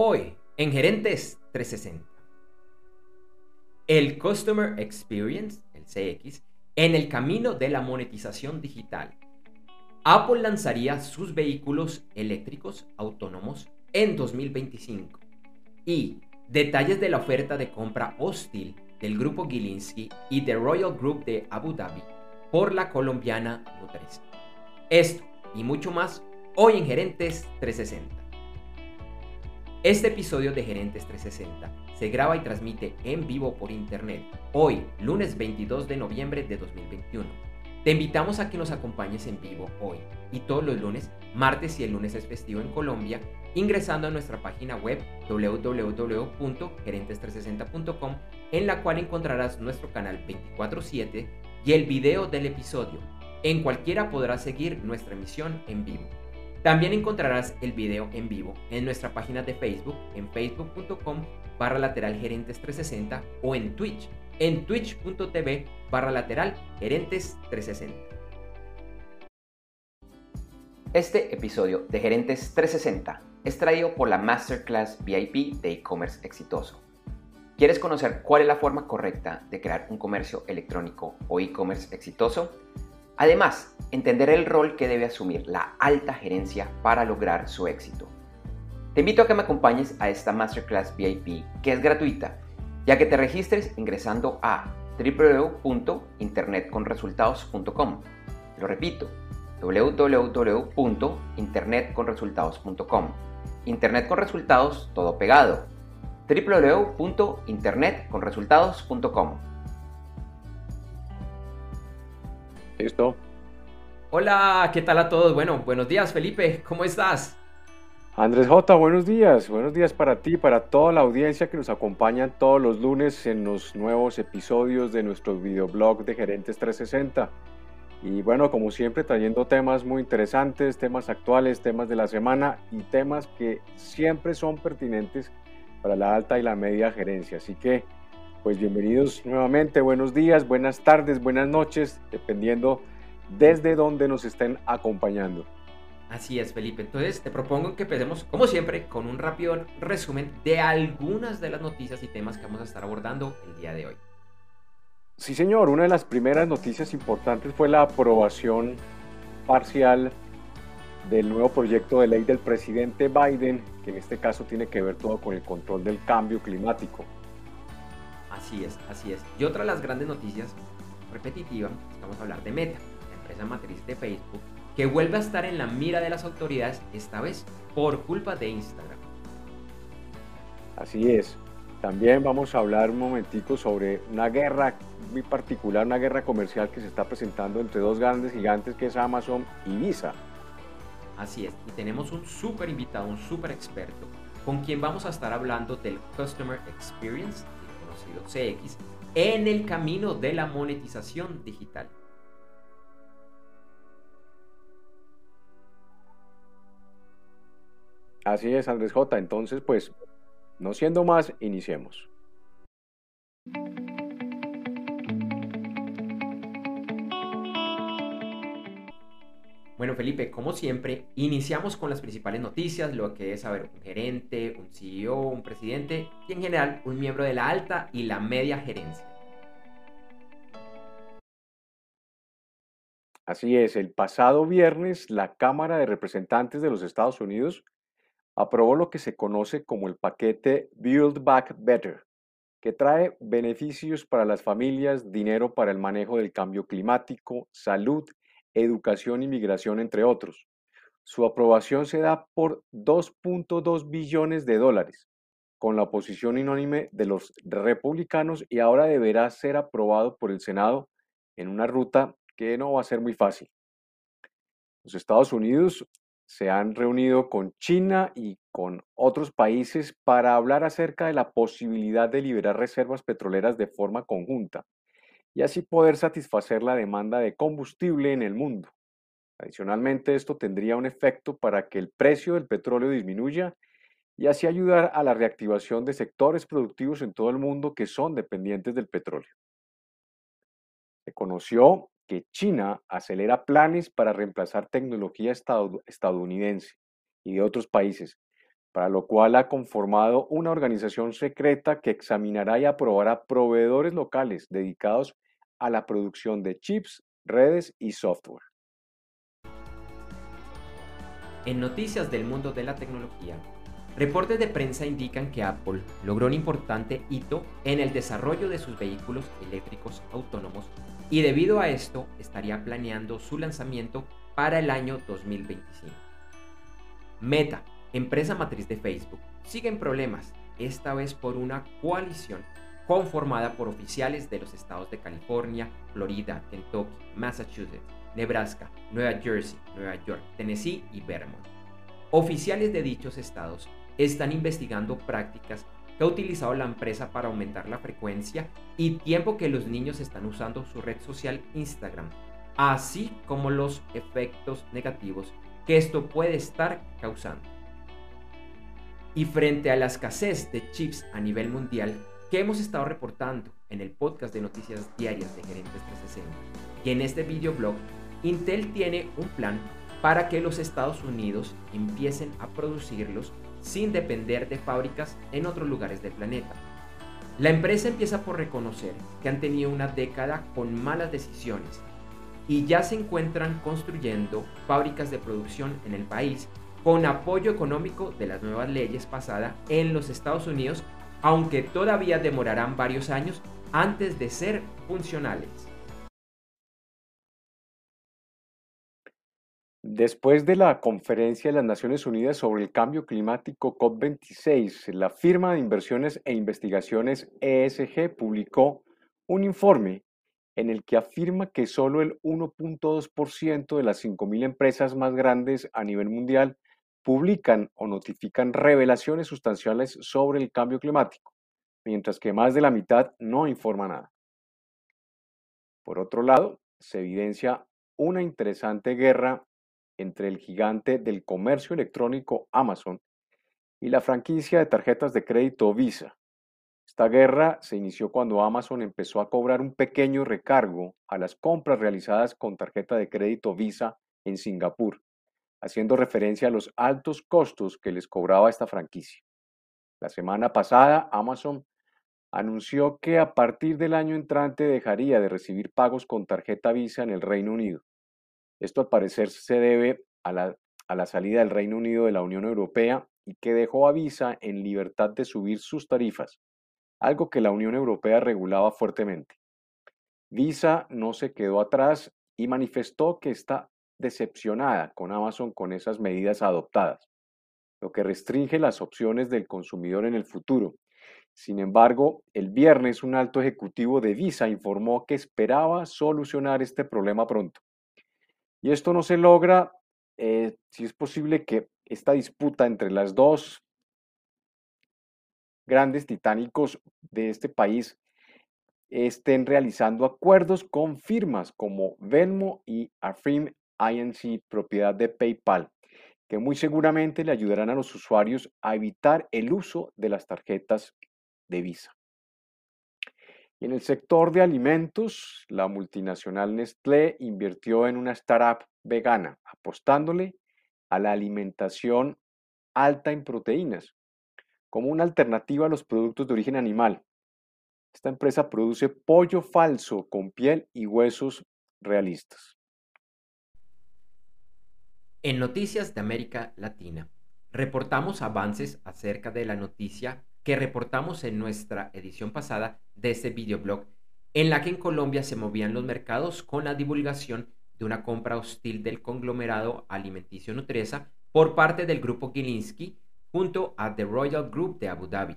Hoy, en Gerentes 360. El Customer Experience, el CX, en el camino de la monetización digital. Apple lanzaría sus vehículos eléctricos autónomos en 2025. Y detalles de la oferta de compra hostil del grupo Gilinski y de Royal Group de Abu Dhabi por la colombiana Nutresa. Esto y mucho más hoy en Gerentes 360. Este episodio de Gerentes 360 se graba y transmite en vivo por internet hoy, lunes 22 de noviembre de 2021. Te invitamos a que nos acompañes en vivo hoy y todos los lunes, martes y el lunes es festivo en Colombia, ingresando a nuestra página web www.gerentes360.com en la cual encontrarás nuestro canal 24/7 y el video del episodio. En cualquiera podrás seguir nuestra emisión en vivo. También encontrarás el video en vivo en nuestra página de Facebook en facebook.com barra lateral gerentes 360 o en Twitch en twitch.tv barra lateral gerentes 360. Este episodio de Gerentes 360 es traído por la Masterclass VIP de e-commerce exitoso. ¿Quieres conocer cuál es la forma correcta de crear un comercio electrónico o e-commerce exitoso? Además, entender el rol que debe asumir la alta gerencia para lograr su éxito. Te invito a que me acompañes a esta Masterclass VIP que es gratuita, ya que te registres ingresando a www.internetconresultados.com. Lo repito, www.internetconresultados.com. Internet con resultados todo pegado. www.internetconresultados.com. Listo. Hola, ¿qué tal a todos? Bueno, buenos días Felipe, ¿cómo estás? Andrés J, buenos días. Buenos días para ti, para toda la audiencia que nos acompaña todos los lunes en los nuevos episodios de nuestro videoblog de Gerentes 360. Y bueno, como siempre, trayendo temas muy interesantes, temas actuales, temas de la semana y temas que siempre son pertinentes para la alta y la media gerencia. Así que, pues bienvenidos nuevamente, buenos días, buenas tardes, buenas noches, dependiendo desde donde nos estén acompañando. Así es, Felipe. Entonces te propongo que empecemos, como siempre, con un rápido resumen de algunas de las noticias y temas que vamos a estar abordando el día de hoy. Sí, señor. Una de las primeras noticias importantes fue la aprobación parcial del nuevo proyecto de ley del presidente Biden, que en este caso tiene que ver todo con el control del cambio climático. Así es, así es. Y otra de las grandes noticias repetitiva, vamos a hablar de Meta, la empresa matriz de Facebook, que vuelve a estar en la mira de las autoridades, esta vez por culpa de Instagram. Así es. También vamos a hablar un momentico sobre una guerra muy particular, una guerra comercial que se está presentando entre dos grandes gigantes que es Amazon y Visa. Así es, y tenemos un súper invitado, un súper experto, con quien vamos a estar hablando del Customer Experience, CX, en el camino de la monetización digital. Así es, Andrés J. Entonces, pues, no siendo más, iniciemos. Bueno, Felipe, como siempre, iniciamos con las principales noticias, lo que es saber un gerente, un CEO, un presidente y en general un miembro de la alta y la media gerencia. Así es, el pasado viernes la Cámara de Representantes de los Estados Unidos aprobó lo que se conoce como el paquete Build Back Better, que trae beneficios para las familias, dinero para el manejo del cambio climático, salud educación y migración, entre otros. Su aprobación se da por 2.2 billones de dólares, con la oposición unánime de los republicanos y ahora deberá ser aprobado por el Senado en una ruta que no va a ser muy fácil. Los Estados Unidos se han reunido con China y con otros países para hablar acerca de la posibilidad de liberar reservas petroleras de forma conjunta y así poder satisfacer la demanda de combustible en el mundo. Adicionalmente, esto tendría un efecto para que el precio del petróleo disminuya y así ayudar a la reactivación de sectores productivos en todo el mundo que son dependientes del petróleo. Se conoció que China acelera planes para reemplazar tecnología estadounidense y de otros países, para lo cual ha conformado una organización secreta que examinará y aprobará proveedores locales dedicados a la producción de chips, redes y software. En noticias del mundo de la tecnología, reportes de prensa indican que Apple logró un importante hito en el desarrollo de sus vehículos eléctricos autónomos y debido a esto estaría planeando su lanzamiento para el año 2025. Meta, empresa matriz de Facebook, sigue en problemas, esta vez por una coalición conformada por oficiales de los estados de California, Florida, Kentucky, Massachusetts, Nebraska, Nueva Jersey, Nueva York, Tennessee y Vermont. Oficiales de dichos estados están investigando prácticas que ha utilizado la empresa para aumentar la frecuencia y tiempo que los niños están usando su red social Instagram, así como los efectos negativos que esto puede estar causando. Y frente a la escasez de chips a nivel mundial que hemos estado reportando en el podcast de noticias diarias de Gerentes 360 y en este videoblog, Intel tiene un plan para que los Estados Unidos empiecen a producirlos sin depender de fábricas en otros lugares del planeta. La empresa empieza por reconocer que han tenido una década con malas decisiones y ya se encuentran construyendo fábricas de producción en el país con apoyo económico de las nuevas leyes pasadas en los Estados Unidos, aunque todavía demorarán varios años antes de ser funcionales. Después de la conferencia de las Naciones Unidas sobre el cambio climático COP26, la firma de inversiones e investigaciones ESG publicó un informe en el que afirma que solo el 1.2% de las 5.000 empresas más grandes a nivel mundial publican o notifican revelaciones sustanciales sobre el cambio climático, mientras que más de la mitad no informa nada. Por otro lado, se evidencia una interesante guerra entre el gigante del comercio electrónico Amazon y la franquicia de tarjetas de crédito Visa. Esta guerra se inició cuando Amazon empezó a cobrar un pequeño recargo a las compras realizadas con tarjeta de crédito Visa en Singapur, haciendo referencia a los altos costos que les cobraba esta franquicia. La semana pasada, Amazon anunció que a partir del año entrante dejaría de recibir pagos con tarjeta Visa en el Reino Unido. Esto al parecer se debe a la, a la salida del Reino Unido de la Unión Europea y que dejó a Visa en libertad de subir sus tarifas, algo que la Unión Europea regulaba fuertemente. Visa no se quedó atrás y manifestó que está decepcionada con Amazon con esas medidas adoptadas, lo que restringe las opciones del consumidor en el futuro. Sin embargo, el viernes un alto ejecutivo de Visa informó que esperaba solucionar este problema pronto. Y esto no se logra eh, si es posible que esta disputa entre las dos grandes titánicos de este país estén realizando acuerdos con firmas como Venmo y Affirm Inc., propiedad de PayPal, que muy seguramente le ayudarán a los usuarios a evitar el uso de las tarjetas de Visa. Y en el sector de alimentos, la multinacional Nestlé invirtió en una startup vegana, apostándole a la alimentación alta en proteínas, como una alternativa a los productos de origen animal. Esta empresa produce pollo falso con piel y huesos realistas. En Noticias de América Latina, reportamos avances acerca de la noticia que reportamos en nuestra edición pasada de este videoblog, en la que en Colombia se movían los mercados con la divulgación de una compra hostil del conglomerado alimenticio Nutresa por parte del grupo Gilinski junto a The Royal Group de Abu Dhabi.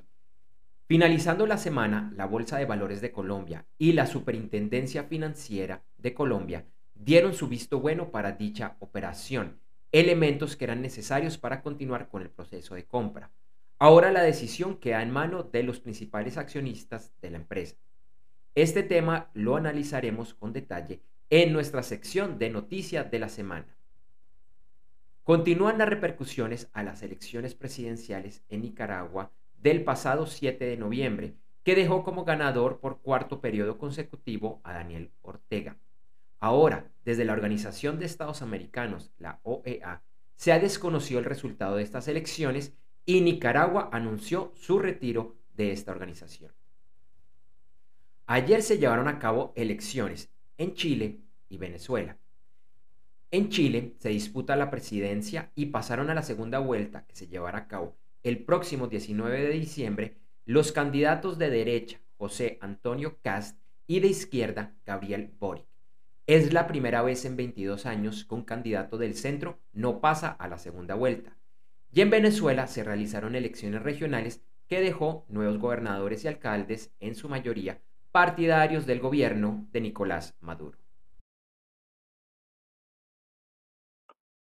Finalizando la semana, la Bolsa de Valores de Colombia y la Superintendencia Financiera de Colombia dieron su visto bueno para dicha operación, elementos que eran necesarios para continuar con el proceso de compra. Ahora la decisión queda en mano de los principales accionistas de la empresa. Este tema lo analizaremos con detalle en nuestra sección de noticias de la semana. Continúan las repercusiones a las elecciones presidenciales en Nicaragua del pasado 7 de noviembre, que dejó como ganador por cuarto periodo consecutivo a Daniel Ortega. Ahora, desde la Organización de Estados Americanos, la OEA, se ha desconocido el resultado de estas elecciones y Nicaragua anunció su retiro de esta organización. Ayer se llevaron a cabo elecciones en Chile y Venezuela. En Chile se disputa la presidencia y pasaron a la segunda vuelta que se llevará a cabo el próximo 19 de diciembre los candidatos de derecha José Antonio Cast y de izquierda Gabriel Boric. Es la primera vez en 22 años que un candidato del centro no pasa a la segunda vuelta. Y en Venezuela se realizaron elecciones regionales que dejó nuevos gobernadores y alcaldes, en su mayoría partidarios del gobierno de Nicolás Maduro.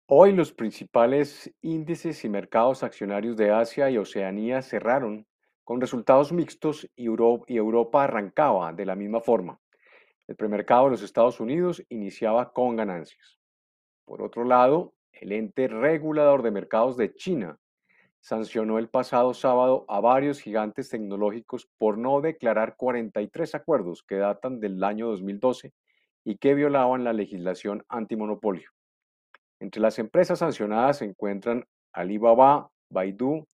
Hoy los principales índices y mercados accionarios de Asia y Oceanía cerraron con resultados mixtos y Europa arrancaba de la misma forma. El premercado de los Estados Unidos iniciaba con ganancias. Por otro lado, el ente regulador de mercados de China sancionó el pasado sábado a varios gigantes tecnológicos por no declarar 43 acuerdos que datan del año 2012 y que violaban la legislación antimonopolio. Entre las empresas sancionadas se encuentran Alibaba, Baidu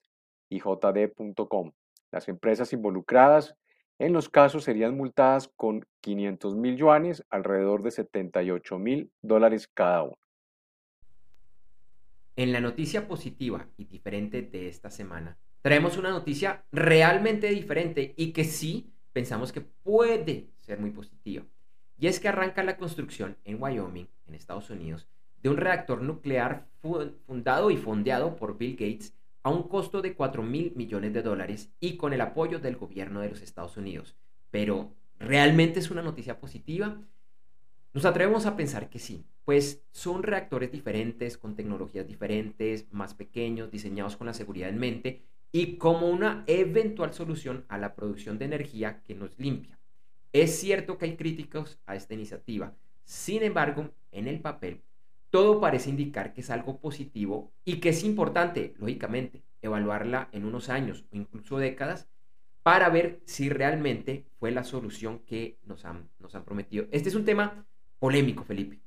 y JD.com. Las empresas involucradas en los casos serían multadas con 500 mil yuanes, alrededor de 78 mil dólares cada uno. En la noticia positiva y diferente de esta semana, traemos una noticia realmente diferente y que sí pensamos que puede ser muy positiva. Y es que arranca la construcción en Wyoming, en Estados Unidos, de un reactor nuclear fundado y fondeado por Bill Gates a un costo de 4 mil millones de dólares y con el apoyo del gobierno de los Estados Unidos. Pero, ¿realmente es una noticia positiva? Nos atrevemos a pensar que sí, pues son reactores diferentes, con tecnologías diferentes, más pequeños, diseñados con la seguridad en mente y como una eventual solución a la producción de energía que nos limpia. Es cierto que hay críticos a esta iniciativa, sin embargo, en el papel todo parece indicar que es algo positivo y que es importante, lógicamente, evaluarla en unos años o incluso décadas para ver si realmente fue la solución que nos han, nos han prometido. Este es un tema polémico, Felipe.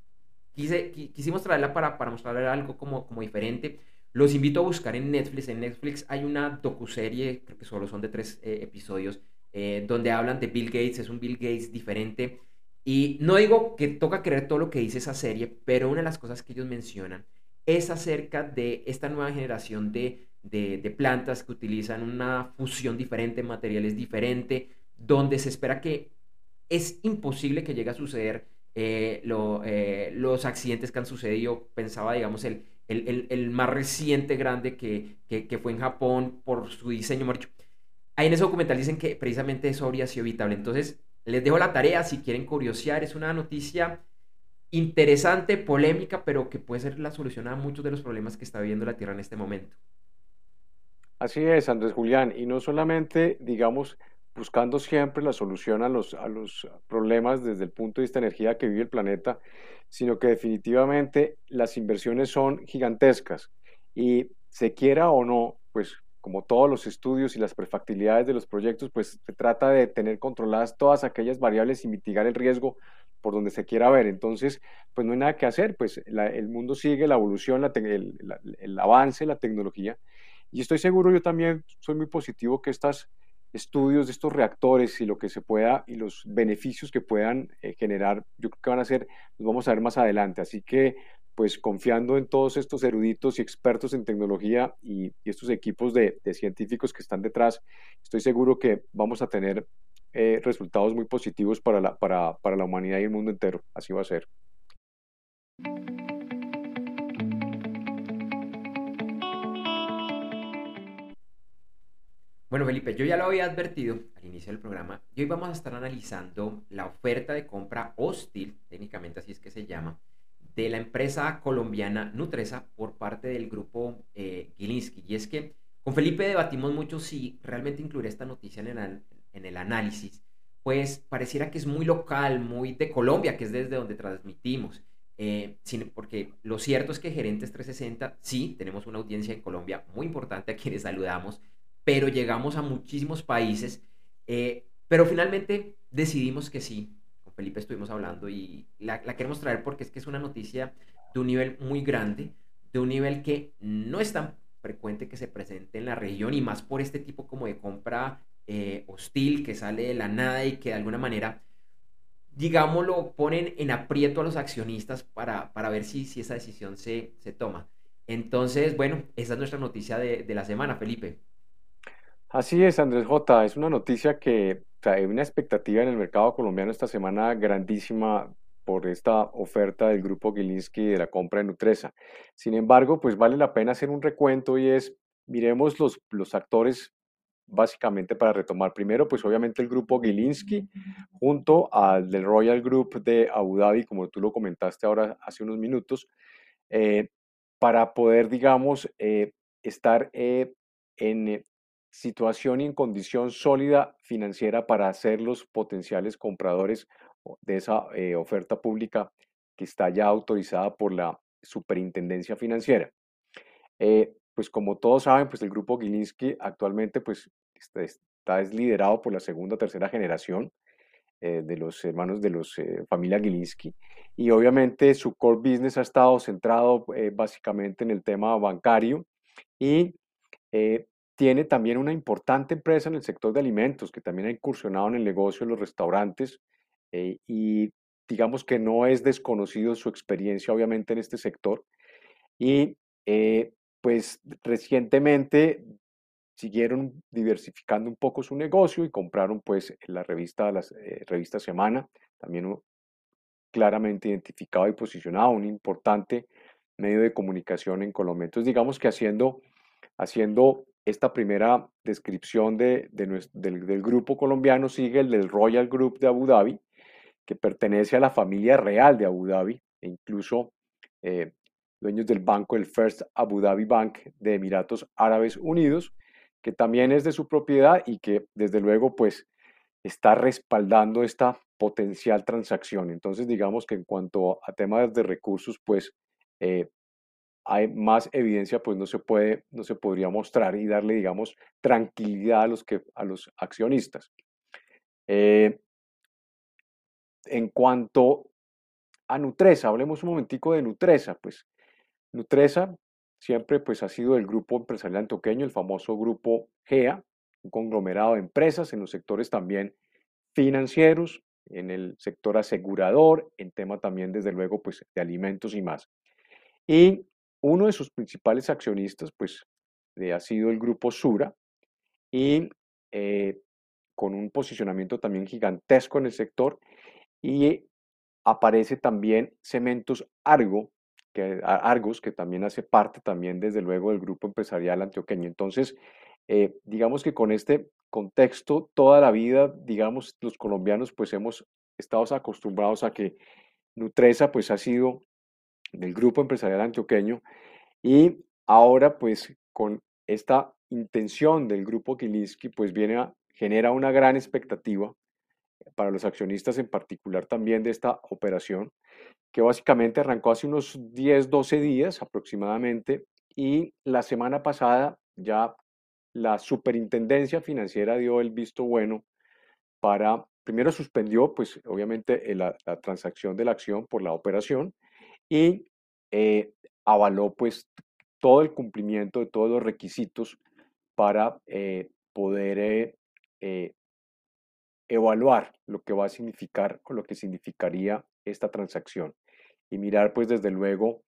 Quise, quisimos traerla para, para mostrarle algo como, como diferente. Los invito a buscar en Netflix. En Netflix hay una docuserie, creo que solo son de tres eh, episodios, eh, donde hablan de Bill Gates. Es un Bill Gates diferente y no digo que toca creer todo lo que dice esa serie, pero una de las cosas que ellos mencionan es acerca de esta nueva generación de, plantas que utilizan una fusión diferente, materiales diferentes, donde se espera que es imposible que llegue a suceder eh, eh, los accidentes que han sucedido. Pensaba, digamos, el, el, más reciente grande que, que, fue en Japón por su diseño. Ahí en ese documental dicen que precisamente eso habría sido evitable. Entonces, les dejo la tarea si quieren curiosear. Es una noticia interesante, polémica, pero que puede ser la solución a muchos de los problemas que está viviendo la Tierra en este momento. Así es, Andrés Julián. Y no solamente, digamos, buscando siempre la solución a los, a los problemas desde el punto de vista de energía que vive el planeta, sino que definitivamente las inversiones son gigantescas. Y se quiera o no, pues como todos los estudios y las prefactibilidades de los proyectos, pues se trata de tener controladas todas aquellas variables y mitigar el riesgo por donde se quiera ver. Entonces, pues no hay nada que hacer, pues el mundo sigue, la evolución, el, avance, la tecnología. Y estoy seguro, yo también soy muy positivo que estos estudios de estos reactores y lo que se pueda y los beneficios que puedan eh, generar, yo creo que van a ser, los vamos a ver más adelante. Así que pues confiando en todos estos eruditos y expertos en tecnología y, estos equipos de, científicos que están detrás, estoy seguro que vamos a tener eh, resultados muy positivos para la, para, para la humanidad y el mundo entero. Así va a ser. Bueno, Felipe, yo ya lo había advertido al inicio del programa y hoy vamos a estar analizando la oferta de compra hostil, técnicamente así es que se llama, de la empresa colombiana Nutresa por parte del grupo eh, Gilinski. Y es que con Felipe debatimos mucho si realmente incluir esta noticia en el, en el análisis, pues pareciera que es muy local, muy de Colombia, que es desde donde transmitimos. Eh, porque lo cierto es que Gerentes 360, sí, tenemos una audiencia en Colombia muy importante a quienes saludamos, pero llegamos a muchísimos países, eh, pero finalmente decidimos que sí, Felipe estuvimos hablando y la, queremos traer porque es que es una noticia de un nivel muy grande, de un nivel que no es tan frecuente que se presente en la región y más por este tipo como de compra eh, hostil que sale de la nada y que de alguna manera, digámoslo, ponen en aprieto a los accionistas para, para ver si, si esa decisión se, se toma. Entonces, bueno, esa es nuestra noticia de, de la semana, Felipe. Así es, Andrés J. Es una noticia que trae una expectativa en el mercado colombiano esta semana grandísima por esta oferta del grupo Gilinski de la compra de Nutresa. Sin embargo, pues vale la pena hacer un recuento y es, miremos los, los actores básicamente para retomar. Primero, pues obviamente el grupo Gilinski junto al del Royal Group de Abu Dhabi, como tú lo comentaste ahora hace unos minutos, eh, para poder, digamos, eh, estar eh, en situación y en condición sólida financiera para ser los potenciales compradores de esa eh, oferta pública que está ya autorizada por la Superintendencia Financiera. Eh, pues como todos saben, pues el grupo Gilinski actualmente pues está, está es liderado por la segunda o tercera generación eh, de los hermanos de los familia Gilinski y obviamente su core business ha estado centrado básicamente en el tema bancario y tiene también una importante empresa en el sector de alimentos que también ha incursionado en el negocio de los restaurantes eh, y digamos que no es desconocido su experiencia obviamente en este sector. Y eh, pues recientemente siguieron diversificando un poco su negocio y compraron pues la revista, la eh, revista Semana, también claramente identificado y posicionado, un importante medio de comunicación en Colombia. Entonces digamos que haciendo, haciendo esta primera descripción de, del, del, grupo colombiano sigue el del Royal Group de Abu Dhabi, que pertenece a la familia real de Abu Dhabi e incluso eh, dueños del banco, el First Abu Dhabi Bank de Emiratos Árabes Unidos, que también es de su propiedad y que desde luego pues está respaldando esta potencial transacción. Entonces digamos que en cuanto a temas de recursos pues eh, hay más evidencia pues no se puede, no se podría mostrar y darle digamos tranquilidad a los, que, a los accionistas. Eh, en cuanto a Nutresa, hablemos un momentico de Nutresa, pues Nutresa siempre pues ha sido el grupo empresarial antioqueño, el famoso grupo GEA, un conglomerado de empresas en los sectores también financieros, en el sector asegurador, en tema también desde luego pues de alimentos y más. Y uno de sus principales accionistas pues ha sido el grupo Sura y eh, con un posicionamiento también gigantesco en el sector y aparece también Cementos Argo, que, Argos, que también hace parte también desde luego del grupo empresarial antioqueño. Entonces, eh, digamos que con este contexto, toda la vida, digamos, los colombianos pues hemos estado acostumbrados a que Nutresa pues ha sido del grupo empresarial antioqueño y ahora pues con esta intención del grupo Kilinski pues viene a, genera una gran expectativa para los accionistas en particular también de esta operación, que básicamente arrancó hace unos 10, 12 días aproximadamente y la semana pasada ya la superintendencia financiera dio el visto bueno para, primero suspendió pues obviamente la, transacción de la acción por la operación y eh, avaló pues todo el cumplimiento de todos los requisitos para eh, poder eh, evaluar lo que va a significar o lo que significaría esta transacción y mirar pues desde luego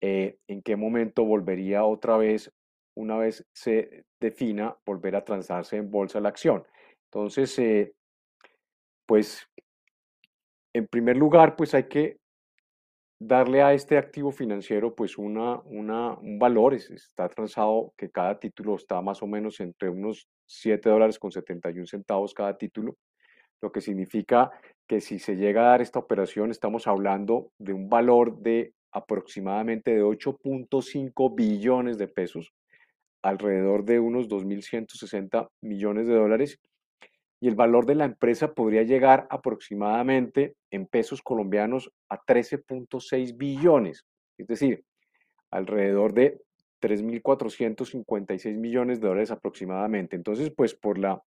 en qué momento volvería otra vez, una vez se defina, volver a transarse en bolsa la acción. Entonces, pues en primer lugar, pues hay que darle a este activo financiero pues una, un valor, está transado que cada título está más o menos entre unos 7 dólares con 71 centavos cada título lo que significa que si se llega a dar esta operación estamos hablando de un valor de aproximadamente de 8.5 billones de pesos, alrededor de unos 2.160 millones de dólares, y el valor de la empresa podría llegar aproximadamente en pesos colombianos a 13.6 billones, es decir, alrededor de 3.456 millones de dólares aproximadamente. Entonces, pues por la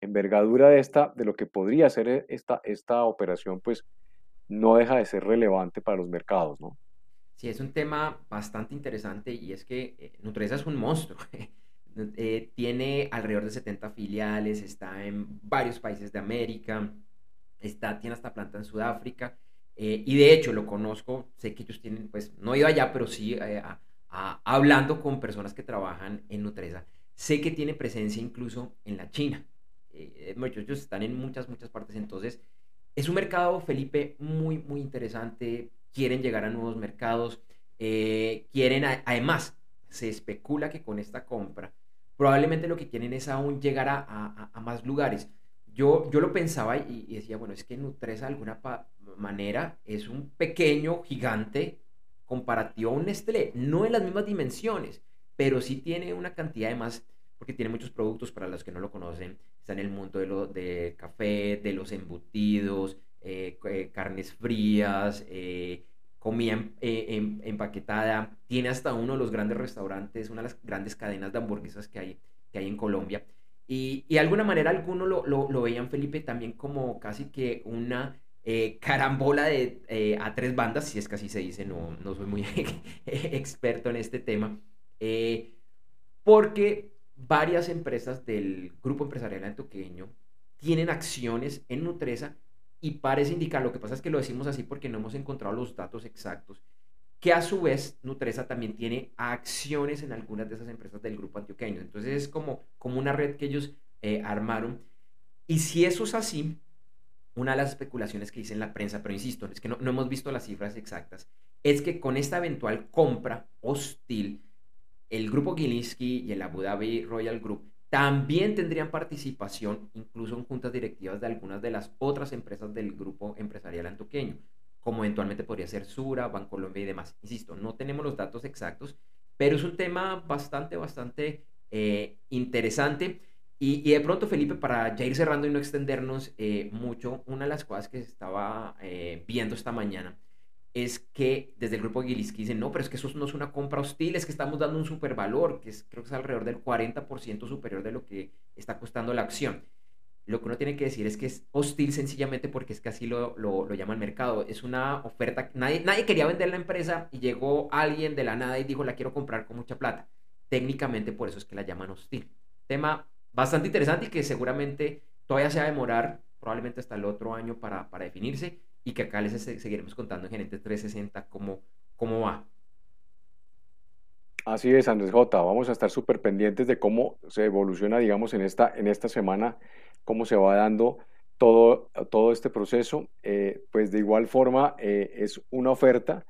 envergadura de, esta, de lo que podría ser e, esta, esta operación, pues no deja de ser relevante para los mercados, ¿no? Sí, es un tema bastante interesante y es que eh, Nutresa es un monstruo. Eh, tiene alrededor de 70 filiales, está en varios países de América, está, tiene hasta planta en Sudáfrica. Eh, y de hecho lo conozco, sé que ellos tienen, pues no he ido allá, pero sí hablando con personas que trabajan en Nutresa, sé que tiene presencia incluso en la China. ellos están en muchas, muchas partes. Entonces, es un mercado, Felipe, muy, muy interesante quieren llegar a nuevos mercados, eh, quieren, además, se especula que con esta compra, probablemente lo que quieren es aún llegar a, más lugares. Yo, yo lo pensaba y, decía, bueno, es que Nutresa de alguna manera es un pequeño gigante comparativo a un Nestlé, no en las mismas dimensiones, pero sí tiene una cantidad de más, porque tiene muchos productos para los que no lo conocen, está en el mundo de lo, de café, de los embutidos, eh, eh, carnes frías, eh, comida empaquetada, tiene hasta uno de los grandes restaurantes, una de las grandes cadenas de hamburguesas que hay, que hay en Colombia. Y, de alguna manera algunos lo, veían, Felipe, también como casi que una carambola de, a tres bandas, si es que así se dice, no, no soy muy experto en este tema, porque varias empresas del grupo empresarial antioqueño tienen acciones en Nutresa y parece indicar, lo que pasa es que lo decimos así porque no hemos encontrado los datos exactos, que a su vez Nutresa también tiene acciones en algunas de esas empresas del grupo antioqueño. Entonces es como, como una red que ellos eh, armaron. Y si eso es así, una de las especulaciones que dice en la prensa, pero insisto, es que no, no hemos visto las cifras exactas, es que con esta eventual compra hostil, el grupo Gilinski y el Abu Dhabi Royal Group también tendrían participación incluso en juntas directivas de algunas de las otras empresas del grupo empresarial antoqueño, como eventualmente podría ser Sura, Bancolombia y demás. Insisto, no tenemos los datos exactos, pero es un tema bastante, bastante eh, interesante. Y, de pronto, Felipe, para ya ir cerrando y no extendernos eh, mucho, una de las cosas que estaba eh, viendo esta mañana es que desde el grupo Gilinski dicen, no, pero es que eso no es una compra hostil, es que estamos dando un supervalor, que es, creo que es alrededor del 40% superior de lo que está costando la acción. Lo que uno tiene que decir es que es hostil sencillamente porque es que así lo, lo, llama el mercado. Es una oferta, nadie, nadie quería vender la empresa y llegó alguien de la nada y dijo, la quiero comprar con mucha plata. Técnicamente por eso es que la llaman hostil. Tema bastante interesante y que seguramente todavía se va a demorar, probablemente hasta el otro año para, para definirse y que acá les seguiremos contando en Gerente 360 cómo, cómo va. Así es, Andrés J. Vamos a estar súper pendientes de cómo se evoluciona, digamos, en esta, en esta semana, cómo se va dando todo, todo este proceso. Eh, pues de igual forma eh, es una oferta,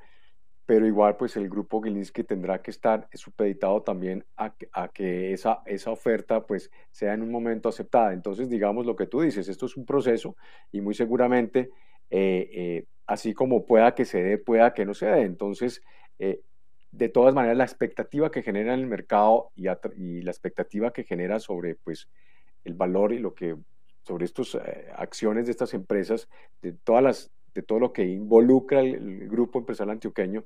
pero igual pues el grupo Gilinski tendrá que estar supeditado también a, a, que esa, esa oferta pues sea en un momento aceptada. Entonces, digamos lo que tú dices, esto es un proceso y muy seguramente eh, eh, así como pueda que se dé, pueda que no se dé. Entonces, eh, de todas maneras, la expectativa que genera en el mercado y, la expectativa que genera sobre pues, el valor y lo que sobre estas acciones de estas empresas, de, todas las, de todo lo que involucra el, grupo empresarial antioqueño,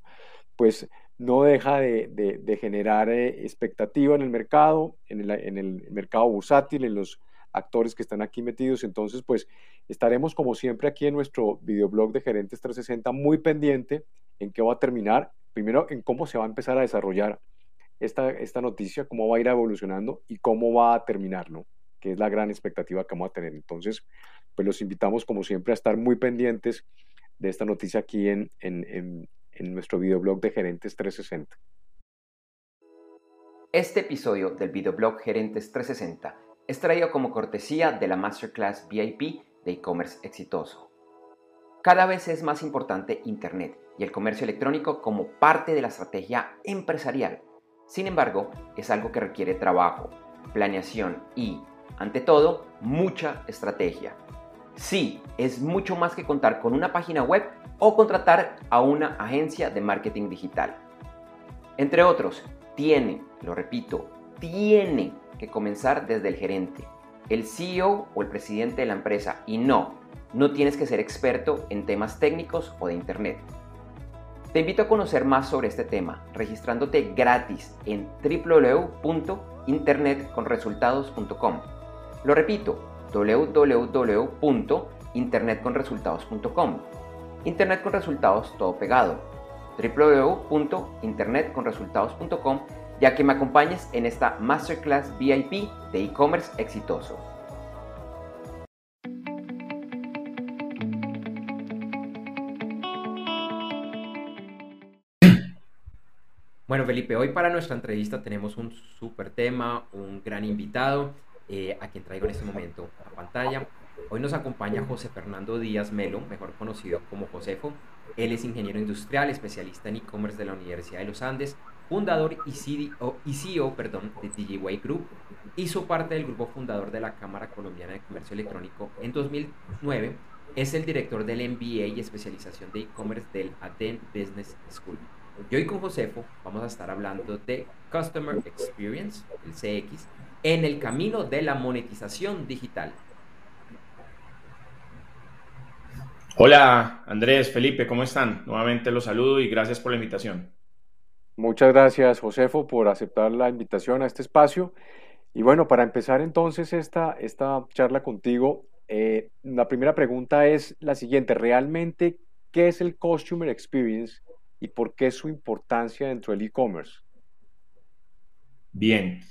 pues no deja de, generar expectativa en el mercado, en el, en el mercado bursátil, en los actores que están aquí metidos. Entonces, pues estaremos como siempre aquí en nuestro videoblog de Gerentes 360 muy pendiente en qué va a terminar, primero en cómo se va a empezar a desarrollar esta, esta noticia, cómo va a ir evolucionando y cómo va a terminar, ¿no? Que es la gran expectativa que vamos a tener. Entonces, pues los invitamos como siempre a estar muy pendientes de esta noticia aquí en, en, en, en nuestro videoblog de Gerentes 360. Este episodio del videoblog Gerentes 360 es traído como cortesía de la Masterclass VIP de e-commerce exitoso. Cada vez es más importante Internet y el comercio electrónico como parte de la estrategia empresarial. Sin embargo, es algo que requiere trabajo, planeación y, ante todo, mucha estrategia. Sí, es mucho más que contar con una página web o contratar a una agencia de marketing digital. Entre otros, tiene, lo repito, tiene que comenzar desde el gerente, el CEO o el presidente de la empresa y no, no tienes que ser experto en temas técnicos o de Internet. Te invito a conocer más sobre este tema registrándote gratis en www.internetconresultados.com. Lo repito, www.internetconresultados.com. Internet con resultados todo pegado www.internetconresultados.com ya que me acompañes en esta Masterclass VIP de e-commerce exitoso. Bueno, Felipe, hoy para nuestra entrevista tenemos un súper tema, un gran invitado, eh, a quien traigo en este momento a pantalla. Hoy nos acompaña José Fernando Díaz Melo, mejor conocido como Josefo. Él es ingeniero industrial, especialista en e-commerce de la Universidad de los Andes, fundador y CEO, y CEO perdón, de DigiWay Group. Hizo parte del grupo fundador de la Cámara Colombiana de Comercio Electrónico en 2009. Es el director del MBA y especialización de e-commerce del Aden Business School. Y hoy con Josefo vamos a estar hablando de Customer Experience, el CX, en el camino de la monetización digital. Hola Andrés, Felipe, ¿cómo están? Nuevamente los saludo y gracias por la invitación. Muchas gracias, Josefo, por aceptar la invitación a este espacio. Y bueno, para empezar entonces esta, esta charla contigo, eh, la primera pregunta es la siguiente. ¿Realmente qué es el Customer Experience y por qué su importancia dentro del e-commerce? Bien.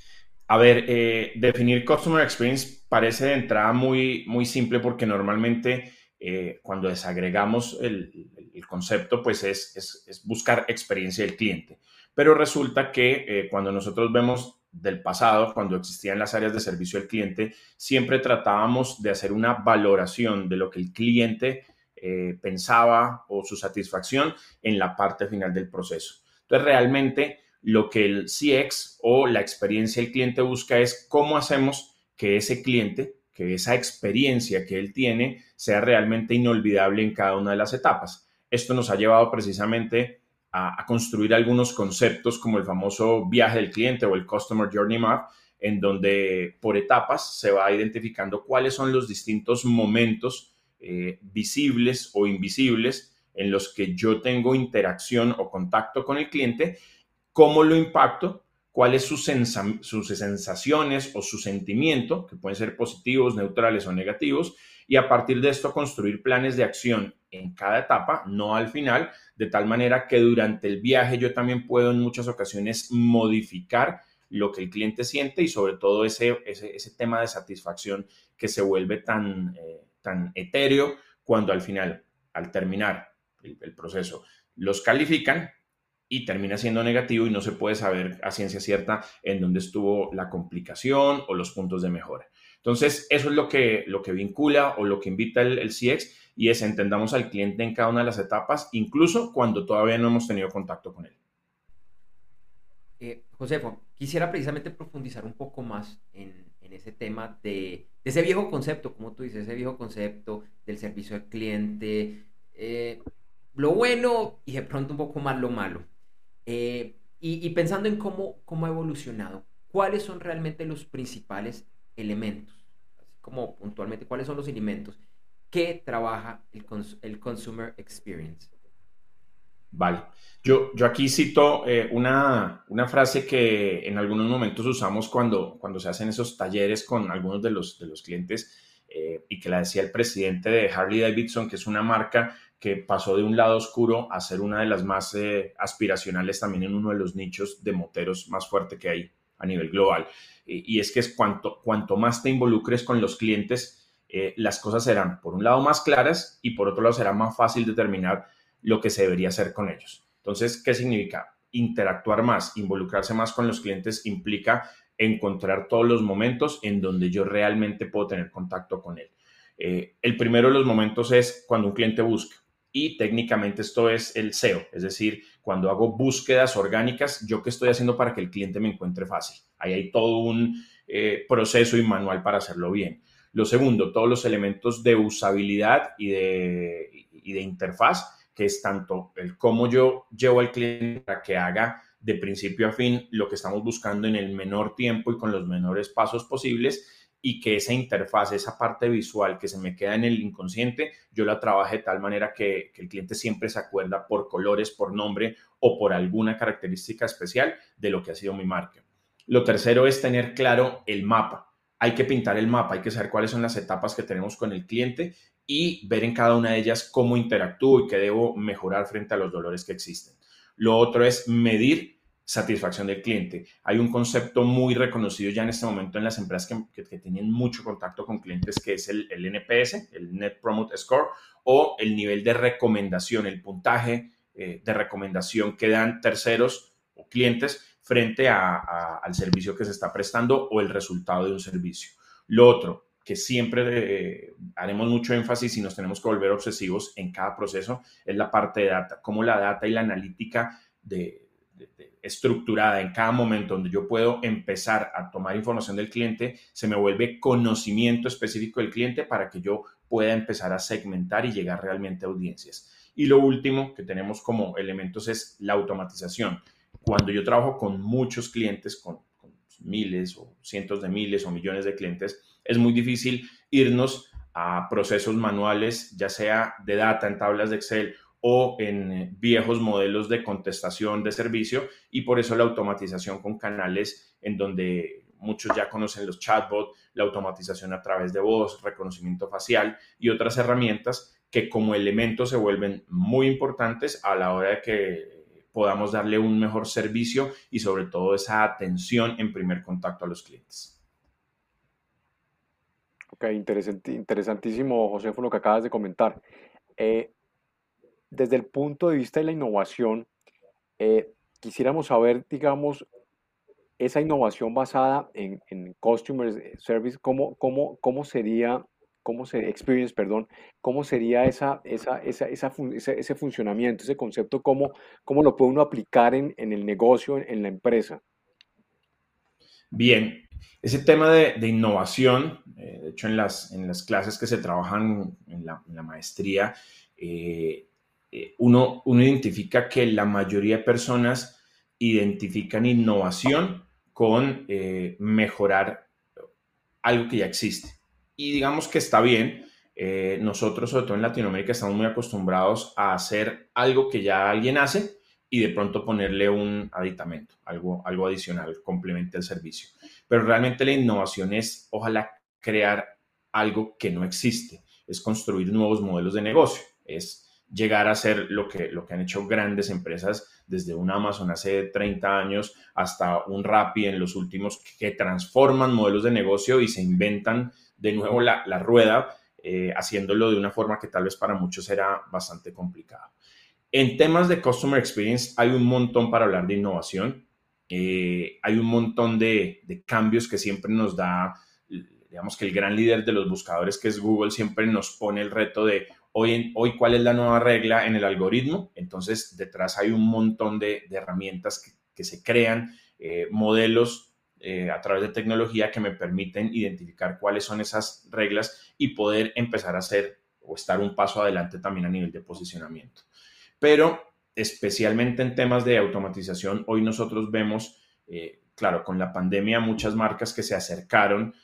A ver, eh, definir Customer Experience parece de entrada muy, muy simple porque normalmente eh, cuando desagregamos el, concepto, pues es, buscar experiencia del cliente. Pero resulta que eh, cuando nosotros vemos del pasado, cuando existían las áreas de servicio al cliente, siempre tratábamos de hacer una valoración de lo que el cliente eh, pensaba o su satisfacción en la parte final del proceso. Entonces, realmente lo que el CX o la experiencia del cliente busca es cómo hacemos que ese cliente, que esa experiencia que él tiene, sea realmente inolvidable en cada una de las etapas. Esto nos ha llevado precisamente a, construir algunos conceptos como el famoso viaje del cliente o el Customer Journey Map, en donde por etapas se va identificando cuáles son los distintos momentos eh, visibles o invisibles en los que yo tengo interacción o contacto con el cliente, cómo lo impacto, cuáles sus sensaciones o su sentimiento, que pueden ser positivos, neutrales o negativos, y a partir de esto construir planes de acción en cada etapa, no al final, de tal manera que durante el viaje yo también puedo en muchas ocasiones modificar lo que el cliente siente y sobre todo ese, ese, tema de satisfacción que se vuelve tan, eh, tan etéreo cuando al final, al terminar el, proceso, los califican y termina siendo negativo y no se puede saber a ciencia cierta en dónde estuvo la complicación o los puntos de mejora. Entonces, eso es lo que, lo que vincula o lo que invita el, el CX y es entendamos al cliente en cada una de las etapas, incluso cuando todavía no hemos tenido contacto con él. Eh, Josefo, quisiera precisamente profundizar un poco más en, ese tema de, ese viejo concepto, como tú dices, ese viejo concepto del servicio al cliente, eh, lo bueno y de pronto un poco más lo malo. Eh, y, pensando en cómo, cómo ha evolucionado, ¿cuáles son realmente los principales elementos? Así como puntualmente, ¿cuáles son los elementos que trabaja el, el Consumer Experience? Vale. Yo, yo aquí cito eh, una, frase que en algunos momentos usamos cuando, cuando se hacen esos talleres con algunos de los, de los clientes eh, y que la decía el presidente de Harley Davidson, que es una marca que pasó de un lado oscuro a ser una de las más eh, aspiracionales también en uno de los nichos de moteros más fuerte que hay a nivel global. y es que es cuanto, cuanto más te involucres con los clientes, las cosas serán, por un lado, más claras y por otro lado, será más fácil determinar lo que se debería hacer con ellos. Entonces, ¿qué significa? Interactuar más, involucrarse más con los clientes implica encontrar todos los momentos en donde yo realmente puedo tener contacto con él. Eh, el primero de los momentos es cuando un cliente busca y técnicamente esto es el SEO, es decir, cuando hago búsquedas orgánicas, yo qué estoy haciendo para que el cliente me encuentre fácil. Ahí hay todo un eh, proceso y manual para hacerlo bien. Lo segundo, todos los elementos de usabilidad y de, y de interfaz que es tanto el cómo yo llevo al cliente para que haga de principio a fin lo que estamos buscando en el menor tiempo y con los menores pasos posibles y que esa interfaz, esa parte visual que se me queda en el inconsciente, yo la trabaje de tal manera que, que, el cliente siempre se acuerda por colores, por nombre o por alguna característica especial de lo que ha sido mi marca. Lo tercero es tener claro el mapa. Hay que pintar el mapa, hay que saber cuáles son las etapas que tenemos con el cliente y ver en cada una de ellas cómo interactúo y qué debo mejorar frente a los dolores que existen. Lo otro es medir satisfacción del cliente. Hay un concepto muy reconocido ya en este momento en las empresas que, tienen mucho contacto con clientes, que es el, NPS, el Net Promote Score, o el nivel de recomendación, el puntaje eh, de recomendación que dan terceros o clientes frente al servicio que se está prestando o el resultado de un servicio. Lo otro, que siempre eh, haremos mucho énfasis y nos tenemos que volver obsesivos en cada proceso, es la parte de data, cómo la data y la analítica de, estructurada en cada momento donde yo puedo empezar a tomar información del cliente, se me vuelve conocimiento específico del cliente para que yo pueda empezar a segmentar y llegar realmente a audiencias. Y lo último que tenemos como elementos es la automatización. Cuando yo trabajo con muchos clientes, con, miles o cientos de miles o millones de clientes, es muy difícil irnos a procesos manuales, ya sea de data en tablas de Excel o en eh, viejos modelos de contestación de servicio y por eso la automatización con canales en donde muchos ya conocen los chatbots, la automatización a través de voz, reconocimiento facial y otras herramientas que como elementos se vuelven muy importantes a la hora de que podamos darle un mejor servicio y sobre todo esa atención en primer contacto a los clientes. Ok, interesantísimo, José, fue lo que acabas de comentar. Eh, desde el punto de vista de la innovación, eh, quisiéramos saber, digamos, esa innovación basada en, en Customer Service, ¿cómo, cómo, cómo sería, cómo se, experience, perdón, cómo sería esa, esa, esa, ese, funcionamiento, ese concepto, cómo, cómo lo puede uno aplicar en, en el negocio, en, la empresa? Bien, ese tema de, de innovación, eh, de hecho en las, en las clases que se trabajan en la, la maestría, eh, eh, uno, uno identifica que la mayoría de personas identifican innovación con eh, mejorar algo que ya existe. Y digamos que está bien. Eh, nosotros, sobre todo en Latinoamérica, estamos muy acostumbrados a hacer algo que ya alguien hace y de pronto ponerle un aditamento, algo, algo adicional, complemente al servicio. Pero realmente la innovación es, ojalá, crear algo que no existe, es construir nuevos modelos de negocio, es llegar a ser lo que, lo que han hecho grandes empresas desde un Amazon hace 30 años hasta un Rappi en los últimos que transforman modelos de negocio y se inventan de nuevo la, rueda, eh, haciéndolo de una forma que tal vez para muchos era bastante complicado. En temas de Customer Experience hay un montón para hablar de innovación. Eh, hay un montón de, de cambios que siempre nos da, digamos que el gran líder de los buscadores, que es Google, siempre nos pone el reto de, hoy, hoy cuál es la nueva regla en el algoritmo. Entonces, detrás hay un montón de, herramientas que, se crean, eh, modelos eh, a través de tecnología que me permiten identificar cuáles son esas reglas y poder empezar a hacer o estar un paso adelante también a nivel de posicionamiento. Pero especialmente en temas de automatización, hoy nosotros vemos, eh, claro, con la pandemia muchas marcas que se acercaron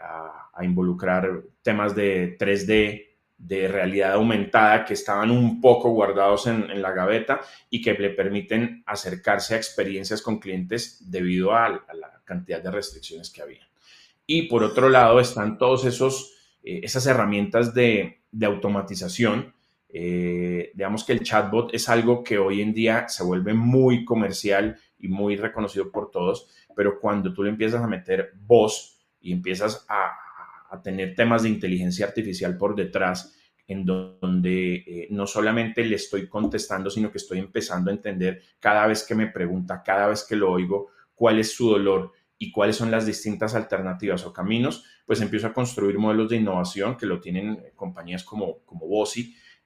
a, a, involucrar temas de 3D, de realidad aumentada que estaban un poco guardados en, la gaveta y que le permiten acercarse a experiencias con clientes debido a, la cantidad de restricciones que había. Y por otro lado están todos esos eh, esas herramientas de, automatización. Eh, digamos que el chatbot es algo que hoy en día se vuelve muy comercial y muy reconocido por todos, pero cuando tú le empiezas a meter voz y empiezas a, a tener temas de inteligencia artificial por detrás, en donde eh, no solamente le estoy contestando, sino que estoy empezando a entender cada vez que me pregunta, cada vez que lo oigo, cuál es su dolor y cuáles son las distintas alternativas o caminos, pues empiezo a construir modelos de innovación que lo tienen compañías como, como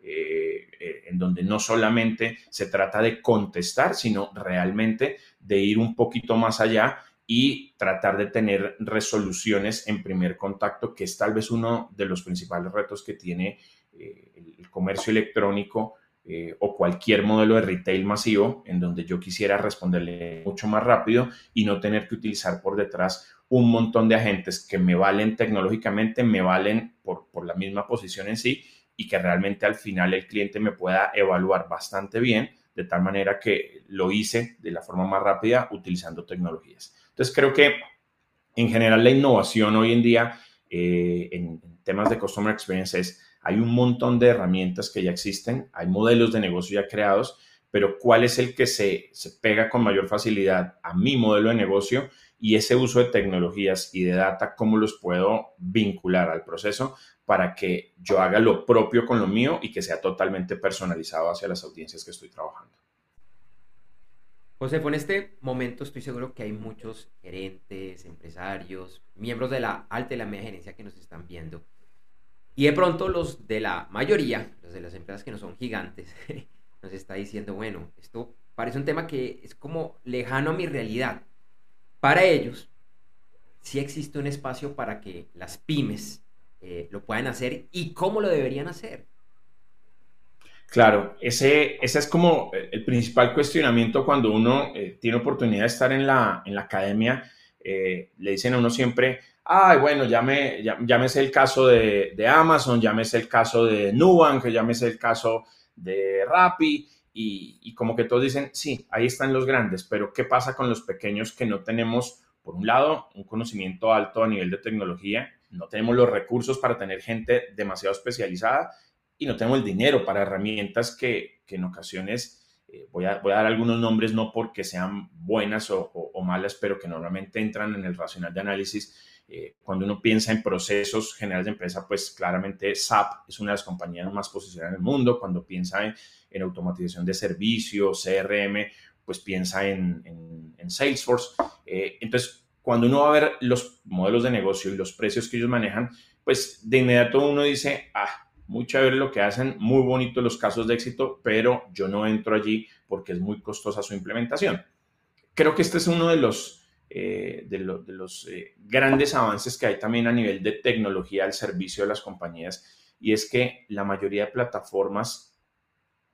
eh, eh, en donde no solamente se trata de contestar, sino realmente de ir un poquito más allá y tratar de tener resoluciones en primer contacto, que es tal vez uno de los principales retos que tiene eh, el comercio electrónico eh, o cualquier modelo de retail masivo, en donde yo quisiera responderle mucho más rápido y no tener que utilizar por detrás un montón de agentes que me valen tecnológicamente, me valen por, por la misma posición en sí y que realmente al final el cliente me pueda evaluar bastante bien, de tal manera que lo hice de la forma más rápida utilizando tecnologías. Entonces creo que en general la innovación hoy en día eh, en, temas de Customer Experience es, hay un montón de herramientas que ya existen, hay modelos de negocio ya creados, pero cuál es el que se, se pega con mayor facilidad a mi modelo de negocio y ese uso de tecnologías y de data, cómo los puedo vincular al proceso para que yo haga lo propio con lo mío y que sea totalmente personalizado hacia las audiencias que estoy trabajando. José, en este momento estoy seguro que hay muchos gerentes, empresarios, miembros de la alta y la media gerencia que nos están viendo. Y de pronto los de la mayoría, los de las empresas que no son gigantes, nos está diciendo, bueno, esto parece un tema que es como lejano a mi realidad. Para ellos, sí existe un espacio para que las pymes eh, lo puedan hacer y cómo lo deberían hacer. Claro, ese, es como el principal cuestionamiento cuando uno eh, tiene oportunidad de estar en la, en la academia. Eh, le dicen a uno siempre, ay, bueno, llame, llámese el caso de, de, Amazon, llámese el caso de Nubank, llámese el caso de Rappi, y, y, como que todos dicen, sí, ahí están los grandes, pero ¿qué pasa con los pequeños que no tenemos, por un lado, un conocimiento alto a nivel de tecnología, no tenemos los recursos para tener gente demasiado especializada y no tenemos el dinero para herramientas que, que en ocasiones, eh, voy, a, voy, a, dar algunos nombres no porque sean buenas o, malas, pero que normalmente entran en el racional de análisis. Eh, cuando uno piensa en procesos generales de empresa, pues claramente SAP es una de las compañías más posicionadas en el mundo. Cuando piensa en, en automatización de servicios, CRM, pues piensa en, en, en Salesforce. Eh, entonces, cuando uno va a ver los modelos de negocio y los precios que ellos manejan, pues de inmediato uno dice, ah, muy chévere lo que hacen, muy bonito los casos de éxito, pero yo no entro allí porque es muy costosa su implementación. Creo que este es uno de los, eh, de, lo, de, los eh, grandes avances que hay también a nivel de tecnología al servicio de las compañías y es que la mayoría de plataformas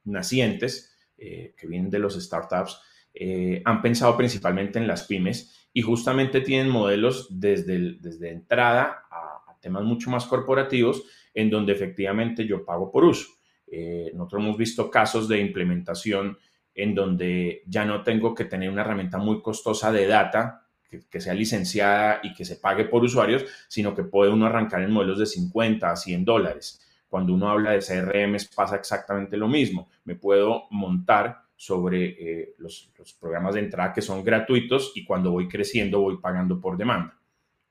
nacientes eh, que vienen de los startups eh, han pensado principalmente en las pymes y justamente tienen modelos desde, el, desde entrada a, temas mucho más corporativos en donde efectivamente yo pago por uso. Eh, nosotros hemos visto casos de implementación en donde ya no tengo que tener una herramienta muy costosa de data que, sea licenciada y que se pague por usuarios, sino que puede uno arrancar en modelos de 50 a 100 dólares. Cuando uno habla de CRM pasa exactamente lo mismo. Me puedo montar sobre eh, los, los programas de entrada que son gratuitos y cuando voy creciendo voy pagando por demanda.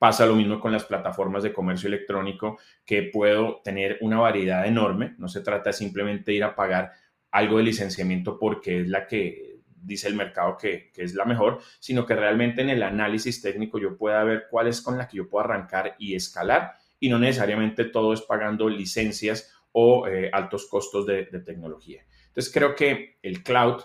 Pasa lo mismo con las plataformas de comercio electrónico, que puedo tener una variedad enorme. No se trata de simplemente ir a pagar algo de licenciamiento porque es la que dice el mercado que, que, es la mejor, sino que realmente en el análisis técnico yo pueda ver cuál es con la que yo puedo arrancar y escalar y no necesariamente todo es pagando licencias o eh, altos costos de, de, tecnología. Entonces creo que el cloud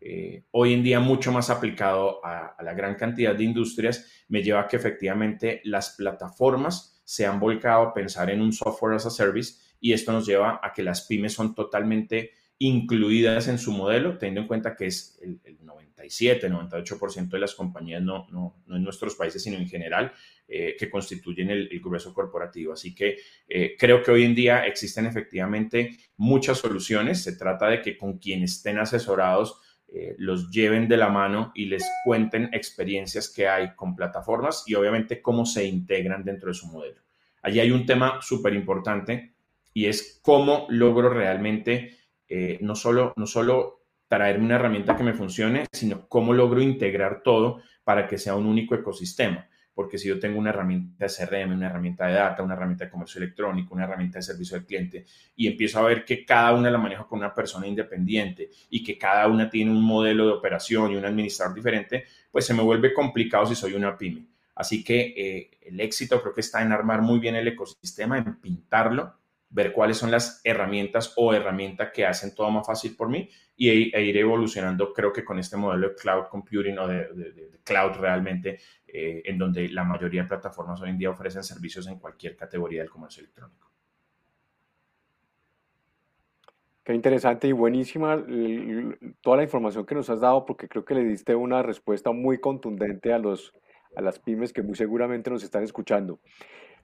eh, hoy en día mucho más aplicado a, la gran cantidad de industrias, me lleva a que efectivamente las plataformas se han volcado a pensar en un software as a service y esto nos lleva a que las pymes son totalmente incluidas en su modelo, teniendo en cuenta que es el, el 97, 98% de las compañías, no, no, no, en nuestros países, sino en general, eh, que constituyen el, el, grueso corporativo. Así que eh, creo que hoy en día existen efectivamente muchas soluciones. Se trata de que con quienes estén asesorados, eh, los lleven de la mano y les cuenten experiencias que hay con plataformas y obviamente cómo se integran dentro de su modelo. Allí hay un tema súper importante y es cómo logro realmente eh, no, solo, no solo traerme una herramienta que me funcione, sino cómo logro integrar todo para que sea un único ecosistema porque si yo tengo una herramienta de CRM, una herramienta de data, una herramienta de comercio electrónico, una herramienta de servicio al cliente, y empiezo a ver que cada una la manejo con una persona independiente y que cada una tiene un modelo de operación y un administrador diferente, pues se me vuelve complicado si soy una pyme. Así que eh, el éxito creo que está en armar muy bien el ecosistema, en pintarlo, ver cuáles son las herramientas o herramientas que hacen todo más fácil por mí y, e, ir evolucionando, creo que con este modelo de cloud computing o de, de, de cloud realmente, eh, en donde la mayoría de plataformas hoy en día ofrecen servicios en cualquier categoría del comercio electrónico. Qué interesante y buenísima toda la información que nos has dado, porque creo que le diste una respuesta muy contundente a, los, a las pymes que muy seguramente nos están escuchando.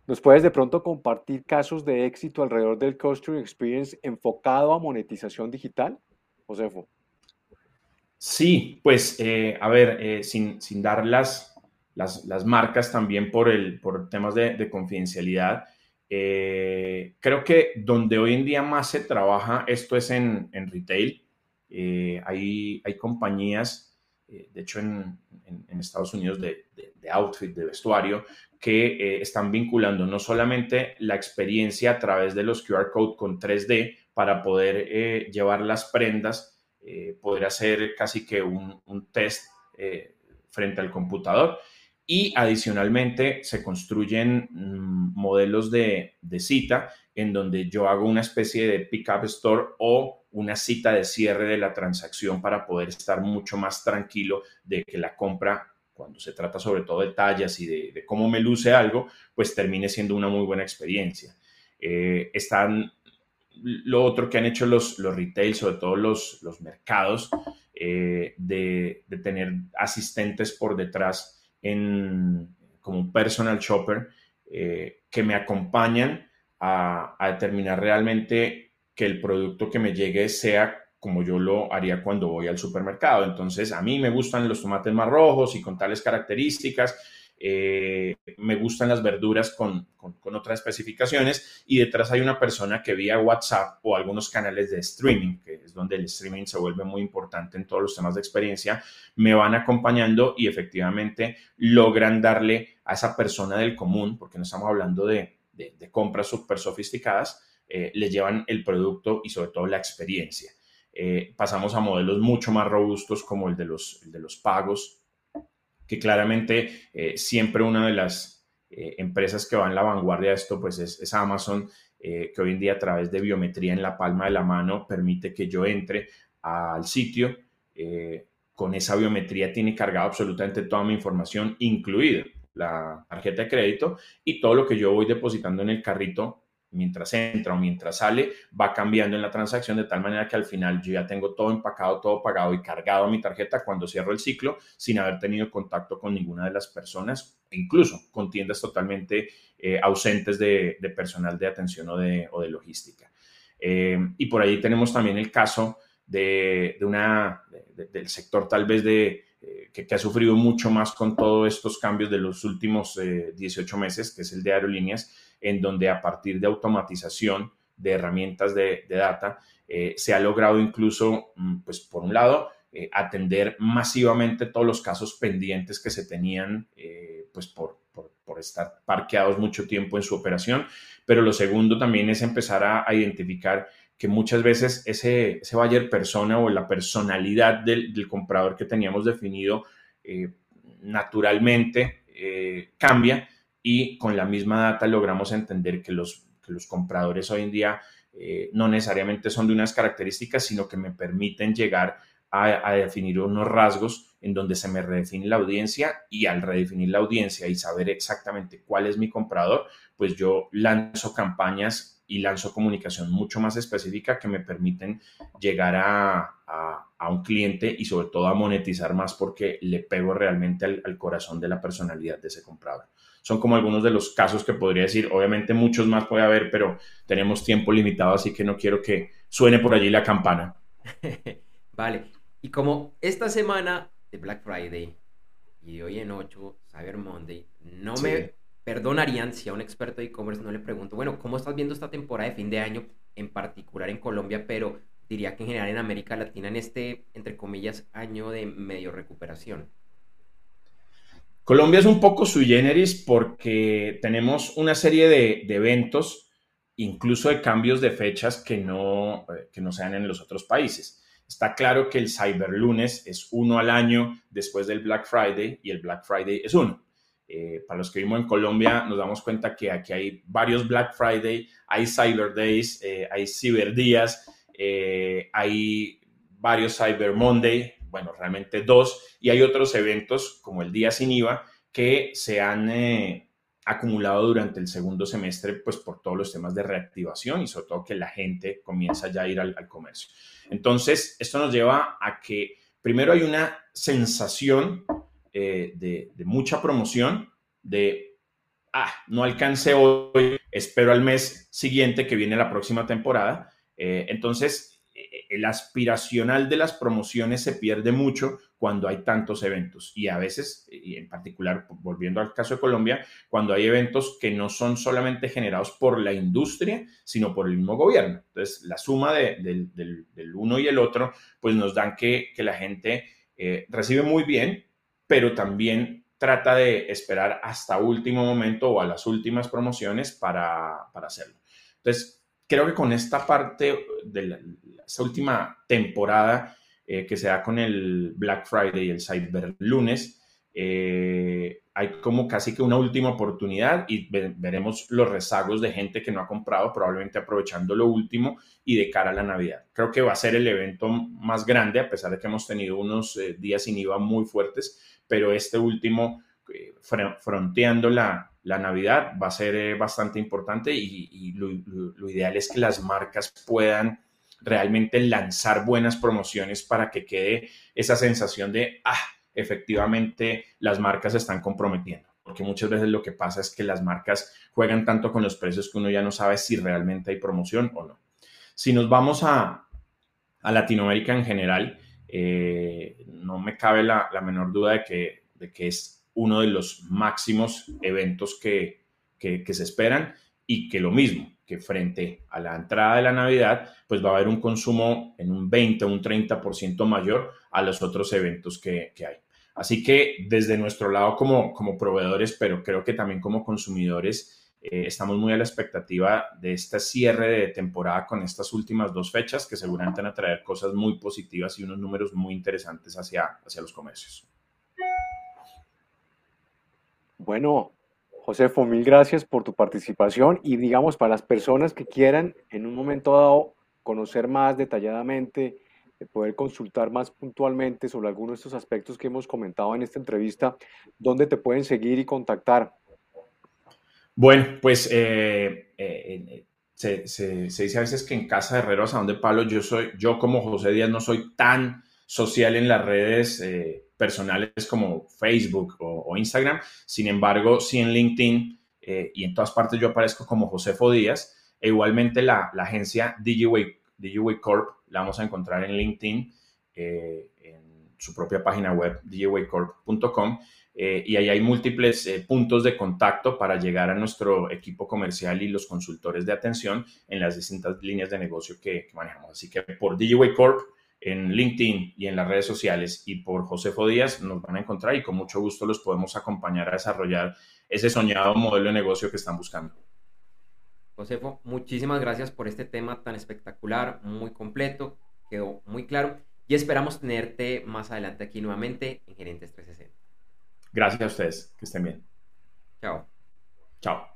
¿Nos puedes de pronto compartir casos de éxito alrededor del Customer Experience enfocado a monetización digital, Josefo? Sí, pues eh, a ver, eh, sin, sin, dar las, las, las, marcas también por, el, por temas de, de confidencialidad, eh, creo que donde hoy en día más se trabaja esto es en, en retail. hay, hay compañías, de hecho en, Estados Unidos, de, de, outfit, de vestuario, que están vinculando no solamente la experiencia a través de los QR code con 3D para poder llevar las prendas, poder hacer casi que un, un test frente al computador, y adicionalmente se construyen mm, modelos de, cita en donde yo hago una especie de pick-up store o una cita de cierre de la transacción para poder estar mucho más tranquilo de que la compra, cuando se trata sobre todo de tallas y de, cómo me luce algo, pues termine siendo una muy buena experiencia. Eh, están lo otro que han hecho los, los retail, sobre todo los, los mercados, eh, de, de tener asistentes por detrás en, como un personal shopper eh, que me acompañan a, determinar realmente que el producto que me llegue sea como yo lo haría cuando voy al supermercado. Entonces, a mí me gustan los tomates más rojos y con tales características. Eh, me gustan las verduras con, otras especificaciones y detrás hay una persona que vía WhatsApp o algunos canales de streaming, que es donde el streaming se vuelve muy importante en todos los temas de experiencia, me van acompañando y efectivamente logran darle a esa persona del común, porque no estamos hablando de, compras súper sofisticadas, eh, le llevan el producto y sobre todo la experiencia. Eh, pasamos a modelos mucho más robustos como el de los, el de los pagos que claramente eh, siempre una de las eh, empresas que va en la vanguardia de esto, pues es, Amazon, eh, que hoy en día a través de biometría en la palma de la mano permite que yo entre al sitio. con esa biometría tiene cargado absolutamente toda mi información, incluida la tarjeta de crédito y todo lo que yo voy depositando en el carrito mientras entra o mientras sale, va cambiando en la transacción de tal manera que al final yo ya tengo todo empacado, todo pagado y cargado a mi tarjeta cuando cierro el ciclo sin haber tenido contacto con ninguna de las personas, incluso con tiendas totalmente eh, ausentes de, personal de atención o de, logística. Eh, y por ahí tenemos también el caso de, una, del sector tal vez de, eh, que, ha sufrido mucho más con todos estos cambios de los últimos 18 meses, que es el de aerolíneas, en donde a partir de automatización de herramientas de, data eh, se ha logrado incluso, mm, pues por un lado, eh, atender masivamente todos los casos pendientes que se tenían, eh, pues por, estar parqueados mucho tiempo en su operación. Pero lo segundo también es empezar a, identificar que muchas veces ese, ese buyer persona o la personalidad del comprador que teníamos definido naturalmente cambia y con la misma data logramos entender que los, los compradores hoy en día eh, no necesariamente son de unas características, sino que me permiten llegar a, definir unos rasgos en donde se me redefine la audiencia y al redefinir la audiencia y saber exactamente cuál es mi comprador, pues yo lanzo campañas y lanzo comunicación mucho más específica que me permiten llegar a, un cliente y sobre todo a monetizar más porque le pego realmente al corazón de la personalidad de ese comprador son como algunos de los casos que podría decir. Obviamente muchos más puede haber, pero tenemos tiempo limitado, así que no quiero que suene por allí la campana. vale. Y como esta semana de Black Friday y de hoy en 8, Cyber Monday, no me perdonarían si a un experto de e-commerce no le pregunto, bueno, ¿cómo estás viendo esta temporada de fin de año, en particular en Colombia, pero diría que en general en América Latina en este, entre comillas, año de medio recuperación? Colombia es un poco sui generis porque tenemos una serie de, eventos, incluso de cambios de fechas que no, eh, que no sean en los otros países. Está claro que el Cyber Lunes es uno al año después del Black Friday y el Black Friday es uno. Eh, para los que vivimos en Colombia, nos damos cuenta que aquí hay varios Black Friday, hay Cyber Days, eh, hay Cyber Días, hay varios Cyber Monday, bueno, realmente dos, y hay otros eventos como el Día Sin IVA que se han eh, acumulado durante el segundo semestre, pues por todos los temas de reactivación y sobre todo que la gente comienza ya a ir al, comercio. Entonces, esto nos lleva a que primero hay una sensación eh, de, mucha promoción, de, ah, no alcancé hoy, espero al mes siguiente que viene la próxima temporada. Eh, entonces, el aspiracional de las promociones se pierde mucho cuando hay tantos eventos y a veces, y en particular, volviendo al caso de Colombia, cuando hay eventos que no son solamente generados por la industria, sino por el mismo gobierno. Entonces, la suma del, uno y el otro, pues nos dan que, la gente eh, recibe muy bien, pero también trata de esperar hasta último momento o a las últimas promociones para, para hacerlo. Entonces, creo que con esta parte de la, última temporada eh, que se da con el Black Friday y el Cyber Lunes, eh, hay como casi que una última oportunidad y veremos los rezagos de gente que no ha comprado, probablemente aprovechando lo último y de cara a la Navidad. Creo que va a ser el evento más grande, a pesar de que hemos tenido unos eh, días sin IVA muy fuertes, pero este último, fronteando la, la Navidad va a ser eh, bastante importante y, lo, ideal es que las marcas puedan realmente lanzar buenas promociones para que quede esa sensación de, ah, efectivamente las marcas se están comprometiendo. Porque muchas veces lo que pasa es que las marcas juegan tanto con los precios que uno ya no sabe si realmente hay promoción o no. Si nos vamos a, Latinoamérica en general, eh, no me cabe la, menor duda de que, de que es uno de los máximos eventos que, se esperan y que lo mismo, que frente a la entrada de la Navidad, pues va a haber un consumo en un 20 o un 30% mayor a los otros eventos que, hay. Así que desde nuestro lado como, como proveedores, pero creo que también como consumidores, eh, estamos muy a la expectativa de este cierre de temporada con estas últimas dos fechas que seguramente van a traer cosas muy positivas y unos números muy interesantes hacia, hacia los comercios. Bueno, Josefo, mil gracias por tu participación y digamos para las personas que quieran en un momento dado conocer más detalladamente, poder consultar más puntualmente sobre algunos de estos aspectos que hemos comentado en esta entrevista, ¿dónde te pueden seguir y contactar? Bueno, pues eh, eh, se, dice a veces que en casa de herreros a donde palo yo soy, yo como José Díaz no soy tan social en las redes. Eh, personales como Facebook o, Instagram. Sin embargo, sí en LinkedIn eh, y en todas partes yo aparezco como Josefo Díaz. E igualmente la, agencia DigiWay, Corp la vamos a encontrar en LinkedIn, eh, en su propia página web, digiwaycorp.com. Eh, y ahí hay múltiples puntos de contacto para llegar a nuestro equipo comercial y los consultores de atención en las distintas líneas de negocio que, manejamos. Así que por DigiWay Corp en LinkedIn y en las redes sociales y por Josefo Díaz nos van a encontrar y con mucho gusto los podemos acompañar a desarrollar ese soñado modelo de negocio que están buscando. Josefo, muchísimas gracias por este tema tan espectacular, muy completo, quedó muy claro y esperamos tenerte más adelante aquí nuevamente en Gerentes 360. Gracias a ustedes, que estén bien. Chao. Chao.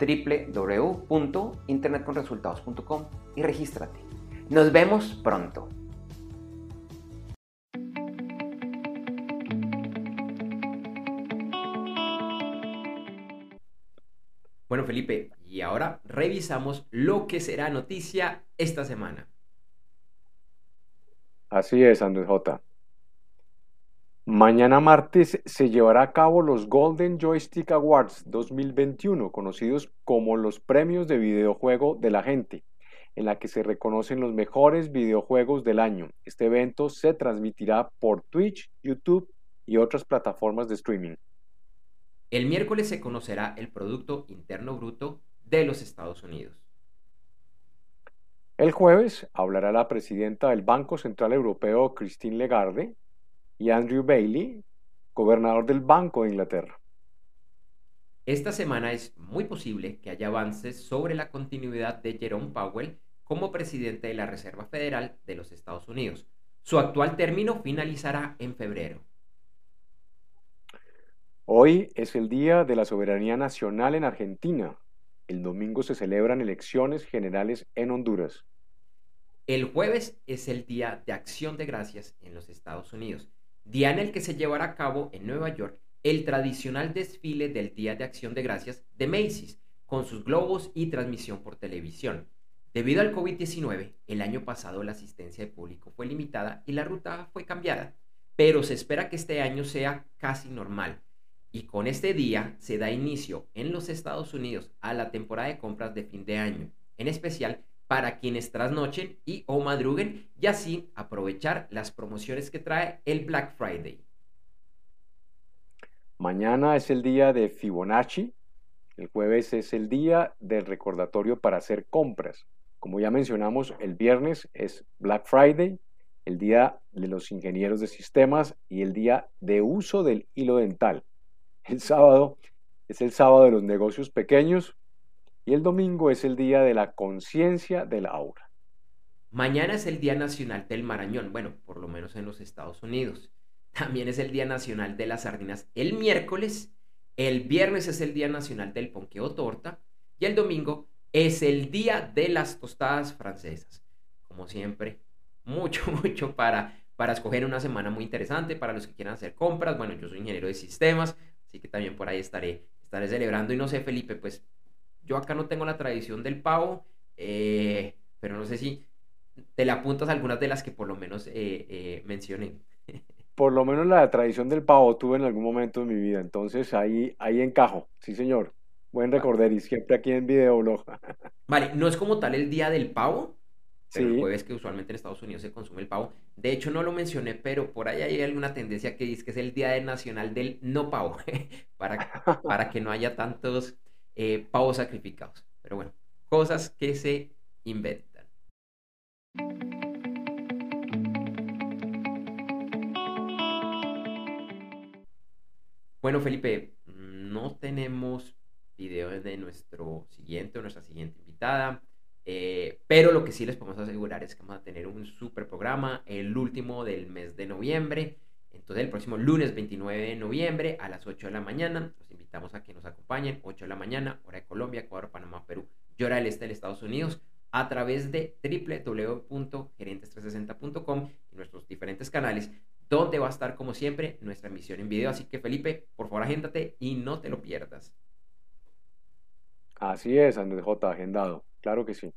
www.internetconresultados.com y regístrate. Nos vemos pronto. Bueno, Felipe, y ahora revisamos lo que será noticia esta semana. Así es, Andrés J. Mañana martes se llevará a cabo los Golden Joystick Awards 2021, conocidos como los premios de videojuego de la gente, en la que se reconocen los mejores videojuegos del año. Este evento se transmitirá por Twitch, YouTube y otras plataformas de streaming. El miércoles se conocerá el Producto Interno Bruto de los Estados Unidos. El jueves hablará la presidenta del Banco Central Europeo, Christine Lagarde, y Andrew Bailey, gobernador del Banco de Inglaterra. Esta semana es muy posible que haya avances sobre la continuidad de Jerome Powell como presidente de la Reserva Federal de los Estados Unidos. Su actual término finalizará en febrero. Hoy es el Día de la Soberanía Nacional en Argentina. El domingo se celebran elecciones generales en Honduras. El jueves es el Día de Acción de Gracias en los Estados Unidos, día en el que se llevará a cabo en Nueva York el tradicional desfile del Día de Acción de Gracias de Macy's, con sus globos y transmisión por televisión. Debido al COVID-19, el año pasado la asistencia de público fue limitada y la ruta fue cambiada, pero se espera que este año sea casi normal. Y con este día se da inicio en los Estados Unidos a la temporada de compras de fin de año, en especial para quienes trasnochen y o madruguen y así aprovechar las promociones que trae el Black Friday. Mañana es el día de Fibonacci, el jueves es el día del recordatorio para hacer compras. Como ya mencionamos, el viernes es Black Friday, el día de los ingenieros de sistemas y el día de uso del hilo dental. El sábado es el sábado de los negocios pequeños y el domingo es el día de la conciencia del aura. Mañana es el Día Nacional del Marañón, bueno, por lo menos en los Estados Unidos. También es el Día Nacional de las Sardinas el miércoles. El viernes es el Día Nacional del Ponqueo Torta. Y el domingo es el Día de las Tostadas Francesas. Como siempre, mucho, mucho para, para escoger una semana muy interesante para los que quieran hacer compras. Bueno, yo soy ingeniero de sistemas, así que también por ahí estaré, estaré celebrando. Y no sé, Felipe, pues yo acá no tengo la tradición del pavo, eh, pero no sé si te le apuntas algunas de las que por lo menos eh, eh, mencioné. Por lo menos la tradición del pavo tuve en algún momento de mi vida, entonces ahí, ahí encajo, sí señor. Buen recordar y siempre aquí en videoblog. Vale, no es como tal el día del pavo, pero el jueves que usualmente en Estados Unidos se consume el pavo. De hecho, no lo mencioné, pero por ahí hay alguna tendencia que dice que es el día nacional del no pavo, para, para que no haya tantos eh, pavos sacrificados. Pero bueno, cosas que se inventan. Bueno, Felipe, no tenemos video de nuestro siguiente o nuestra siguiente invitada. Eh, pero lo que sí les podemos asegurar es que vamos a tener un super programa, el último del mes de noviembre. Entonces, el próximo lunes 29 de noviembre a las 8 de la mañana, invitamos a nos acompañen, 8 de la mañana, hora de Colombia, Ecuador, Panamá, Perú y hora del este de Estados Unidos, a través de www.gerentes360.com y nuestros diferentes canales, donde va a estar, como siempre, nuestra emisión en video. Así que, Felipe, por favor, agéndate y no te lo pierdas. Así es, Andrés J. Agendado. Claro que sí.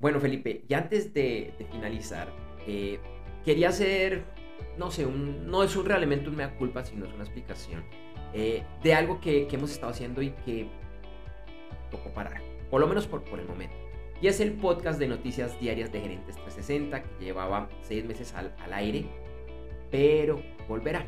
Bueno, Felipe, y antes de, finalizar, eh, quería hacer, no sé, no es un realmente un mea culpa, sino es una explicación eh, de algo que, hemos estado haciendo y que tocó parar, por lo menos por, por el momento. Y es el podcast de noticias diarias de Gerentes 360 que llevaba seis meses al, aire, pero volverá.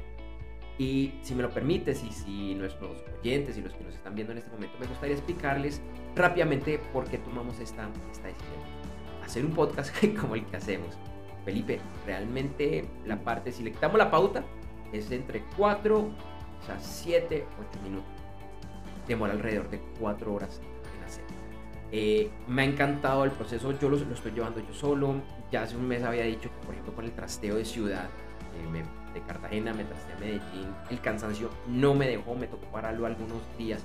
Y si me lo permites y si nuestros oyentes y los que nos están viendo en este momento, me gustaría explicarles rápidamente por qué tomamos esta decisión hacer un podcast como el que hacemos. Felipe, realmente la parte, si le quitamos la pauta, es entre 4, o sea, 7, 8 minutos. Demora alrededor de 4 horas en hacer. Eh, me ha encantado el proceso, yo lo, estoy llevando yo solo. Ya hace un mes había dicho que, por ejemplo, con el trasteo de ciudad, eh, de Cartagena, me trasteé a Medellín, el cansancio no me dejó, me tocó pararlo algunos días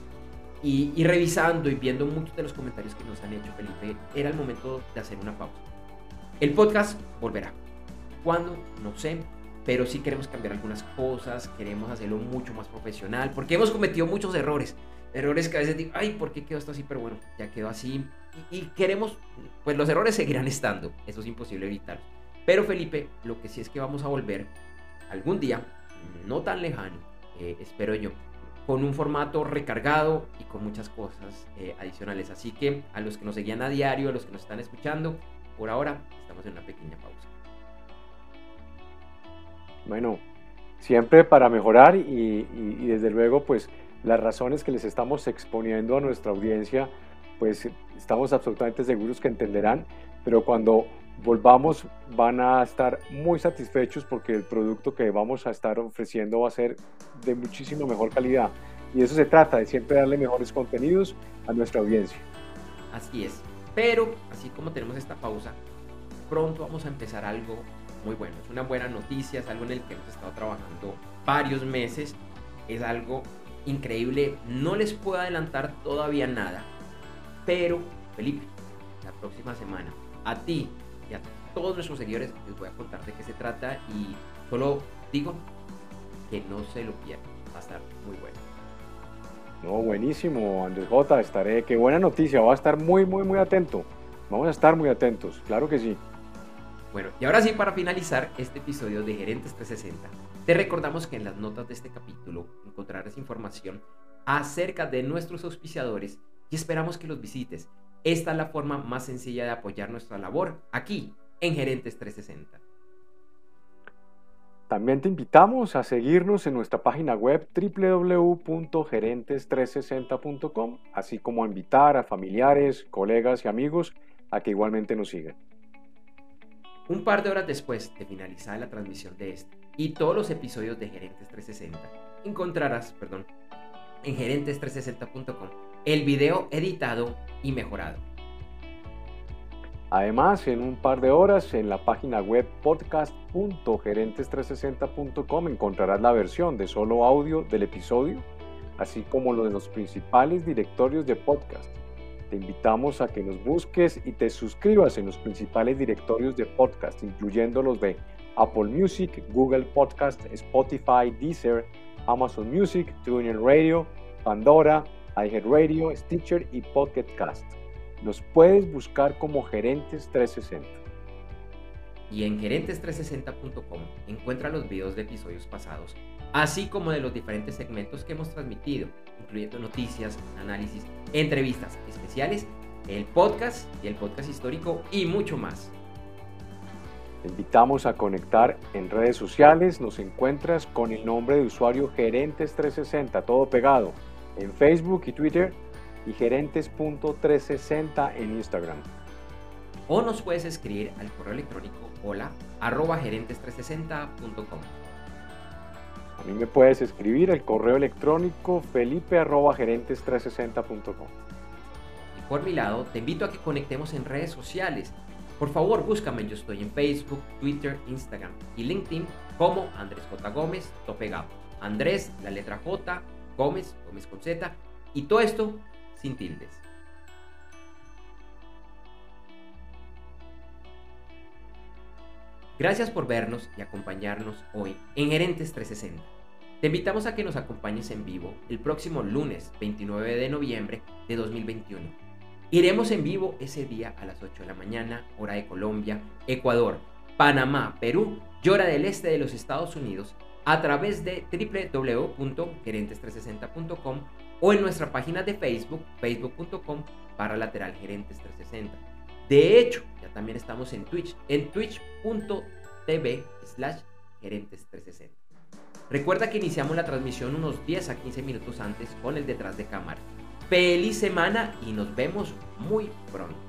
y, revisando y viendo muchos de los comentarios que nos han hecho, Felipe, era el momento de hacer una pausa. El podcast volverá. ¿Cuándo? No sé. Pero sí queremos cambiar algunas cosas, queremos hacerlo mucho más profesional, porque hemos cometido muchos errores. Errores que a veces digo, ay, ¿por qué quedó esto así? Pero bueno, ya quedó así. Y, queremos, pues los errores seguirán estando, eso es imposible evitar. Pero Felipe, lo que sí es que vamos a volver algún día, no tan lejano, eh, espero yo, con un formato recargado y con muchas cosas eh, adicionales. Así que a los que nos seguían a diario, a los que nos están escuchando, por ahora estamos en una pequeña pausa. Bueno, siempre para mejorar y, y, desde luego pues las razones que les estamos exponiendo a nuestra audiencia pues estamos absolutamente seguros que entenderán, pero cuando volvamos van a estar muy satisfechos porque el producto que vamos a estar ofreciendo va a ser de muchísimo mejor calidad. Y eso se trata, de siempre darle mejores contenidos a nuestra audiencia. Así es. Pero, así como tenemos esta pausa, pronto vamos a empezar algo muy bueno. Es una buena noticia, es algo en el que hemos estado trabajando varios meses. Es algo increíble. No les puedo adelantar todavía nada. Pero, Felipe, la próxima semana, a ti y a todos nuestros seguidores les voy a contar de qué se trata y solo digo que no se lo pierdan. Va a estar muy bueno. No, buenísimo, Andrés J. Estaré, qué buena noticia, va a estar muy, muy, muy atento. Vamos a estar muy atentos, claro que sí. Bueno, y ahora sí, para finalizar este episodio de Gerentes 360, te recordamos que en las notas de este capítulo encontrarás información acerca de nuestros auspiciadores y esperamos que los visites. Esta es la forma más sencilla de apoyar nuestra labor aquí en Gerentes 360. También te invitamos a seguirnos en nuestra página web www.gerentes360.com, así como a invitar a familiares, colegas y amigos a que igualmente nos sigan. Un par de horas después de finalizar la transmisión de este y todos los episodios de Gerentes 360, encontrarás, perdón, en gerentes360.com el video editado y mejorado Además, en un par de horas en la página web podcast.gerentes360.com encontrarás la versión de solo audio del episodio, así como lo de los principales directorios de podcast. Te invitamos a que nos busques y te suscribas en los principales directorios de podcast, incluyendo los de Apple Music, Google Podcast, Spotify, Deezer, Amazon Music, TuneIn Radio, Pandora, iHeartRadio, Stitcher y Pocket Cast. Nos puedes buscar como Gerentes 360. Y en gerentes360.com encuentra los videos de episodios pasados, así como de los diferentes segmentos que hemos transmitido, incluyendo noticias, análisis, entrevistas especiales, el podcast y el podcast histórico y mucho más. Te invitamos a conectar en redes sociales, nos encuentras con el nombre de usuario Gerentes360, todo pegado, en Facebook y Twitter y gerentes.360 en Instagram. O nos puedes escribir al correo electrónico hola arroba gerentes360.com. A mí me puedes escribir al correo electrónico felipe arroba gerentes360.com. Y por mi lado, te invito a que conectemos en redes sociales. Por favor, búscame. Yo estoy en Facebook, Twitter, Instagram y LinkedIn como Andrés J. Gómez Topegado. Andrés, la letra J, Gómez, Gómez con Z. Y todo esto sin tildes. Gracias por vernos y acompañarnos hoy en Gerentes 360. Te invitamos a que nos acompañes en vivo el próximo lunes 29 de noviembre de 2021. Iremos en vivo ese día a las 8 de la mañana, hora de Colombia, Ecuador, Panamá, Perú y hora del este de los Estados Unidos a través de www.gerentes360.com o en nuestra página de Facebook, facebook.com para lateral gerentes 360. De hecho, ya también estamos en Twitch, en twitch.tv slash gerentes 360. Recuerda que iniciamos la transmisión unos 10 a 15 minutos antes con el detrás de cámara. Feliz semana y nos vemos muy pronto.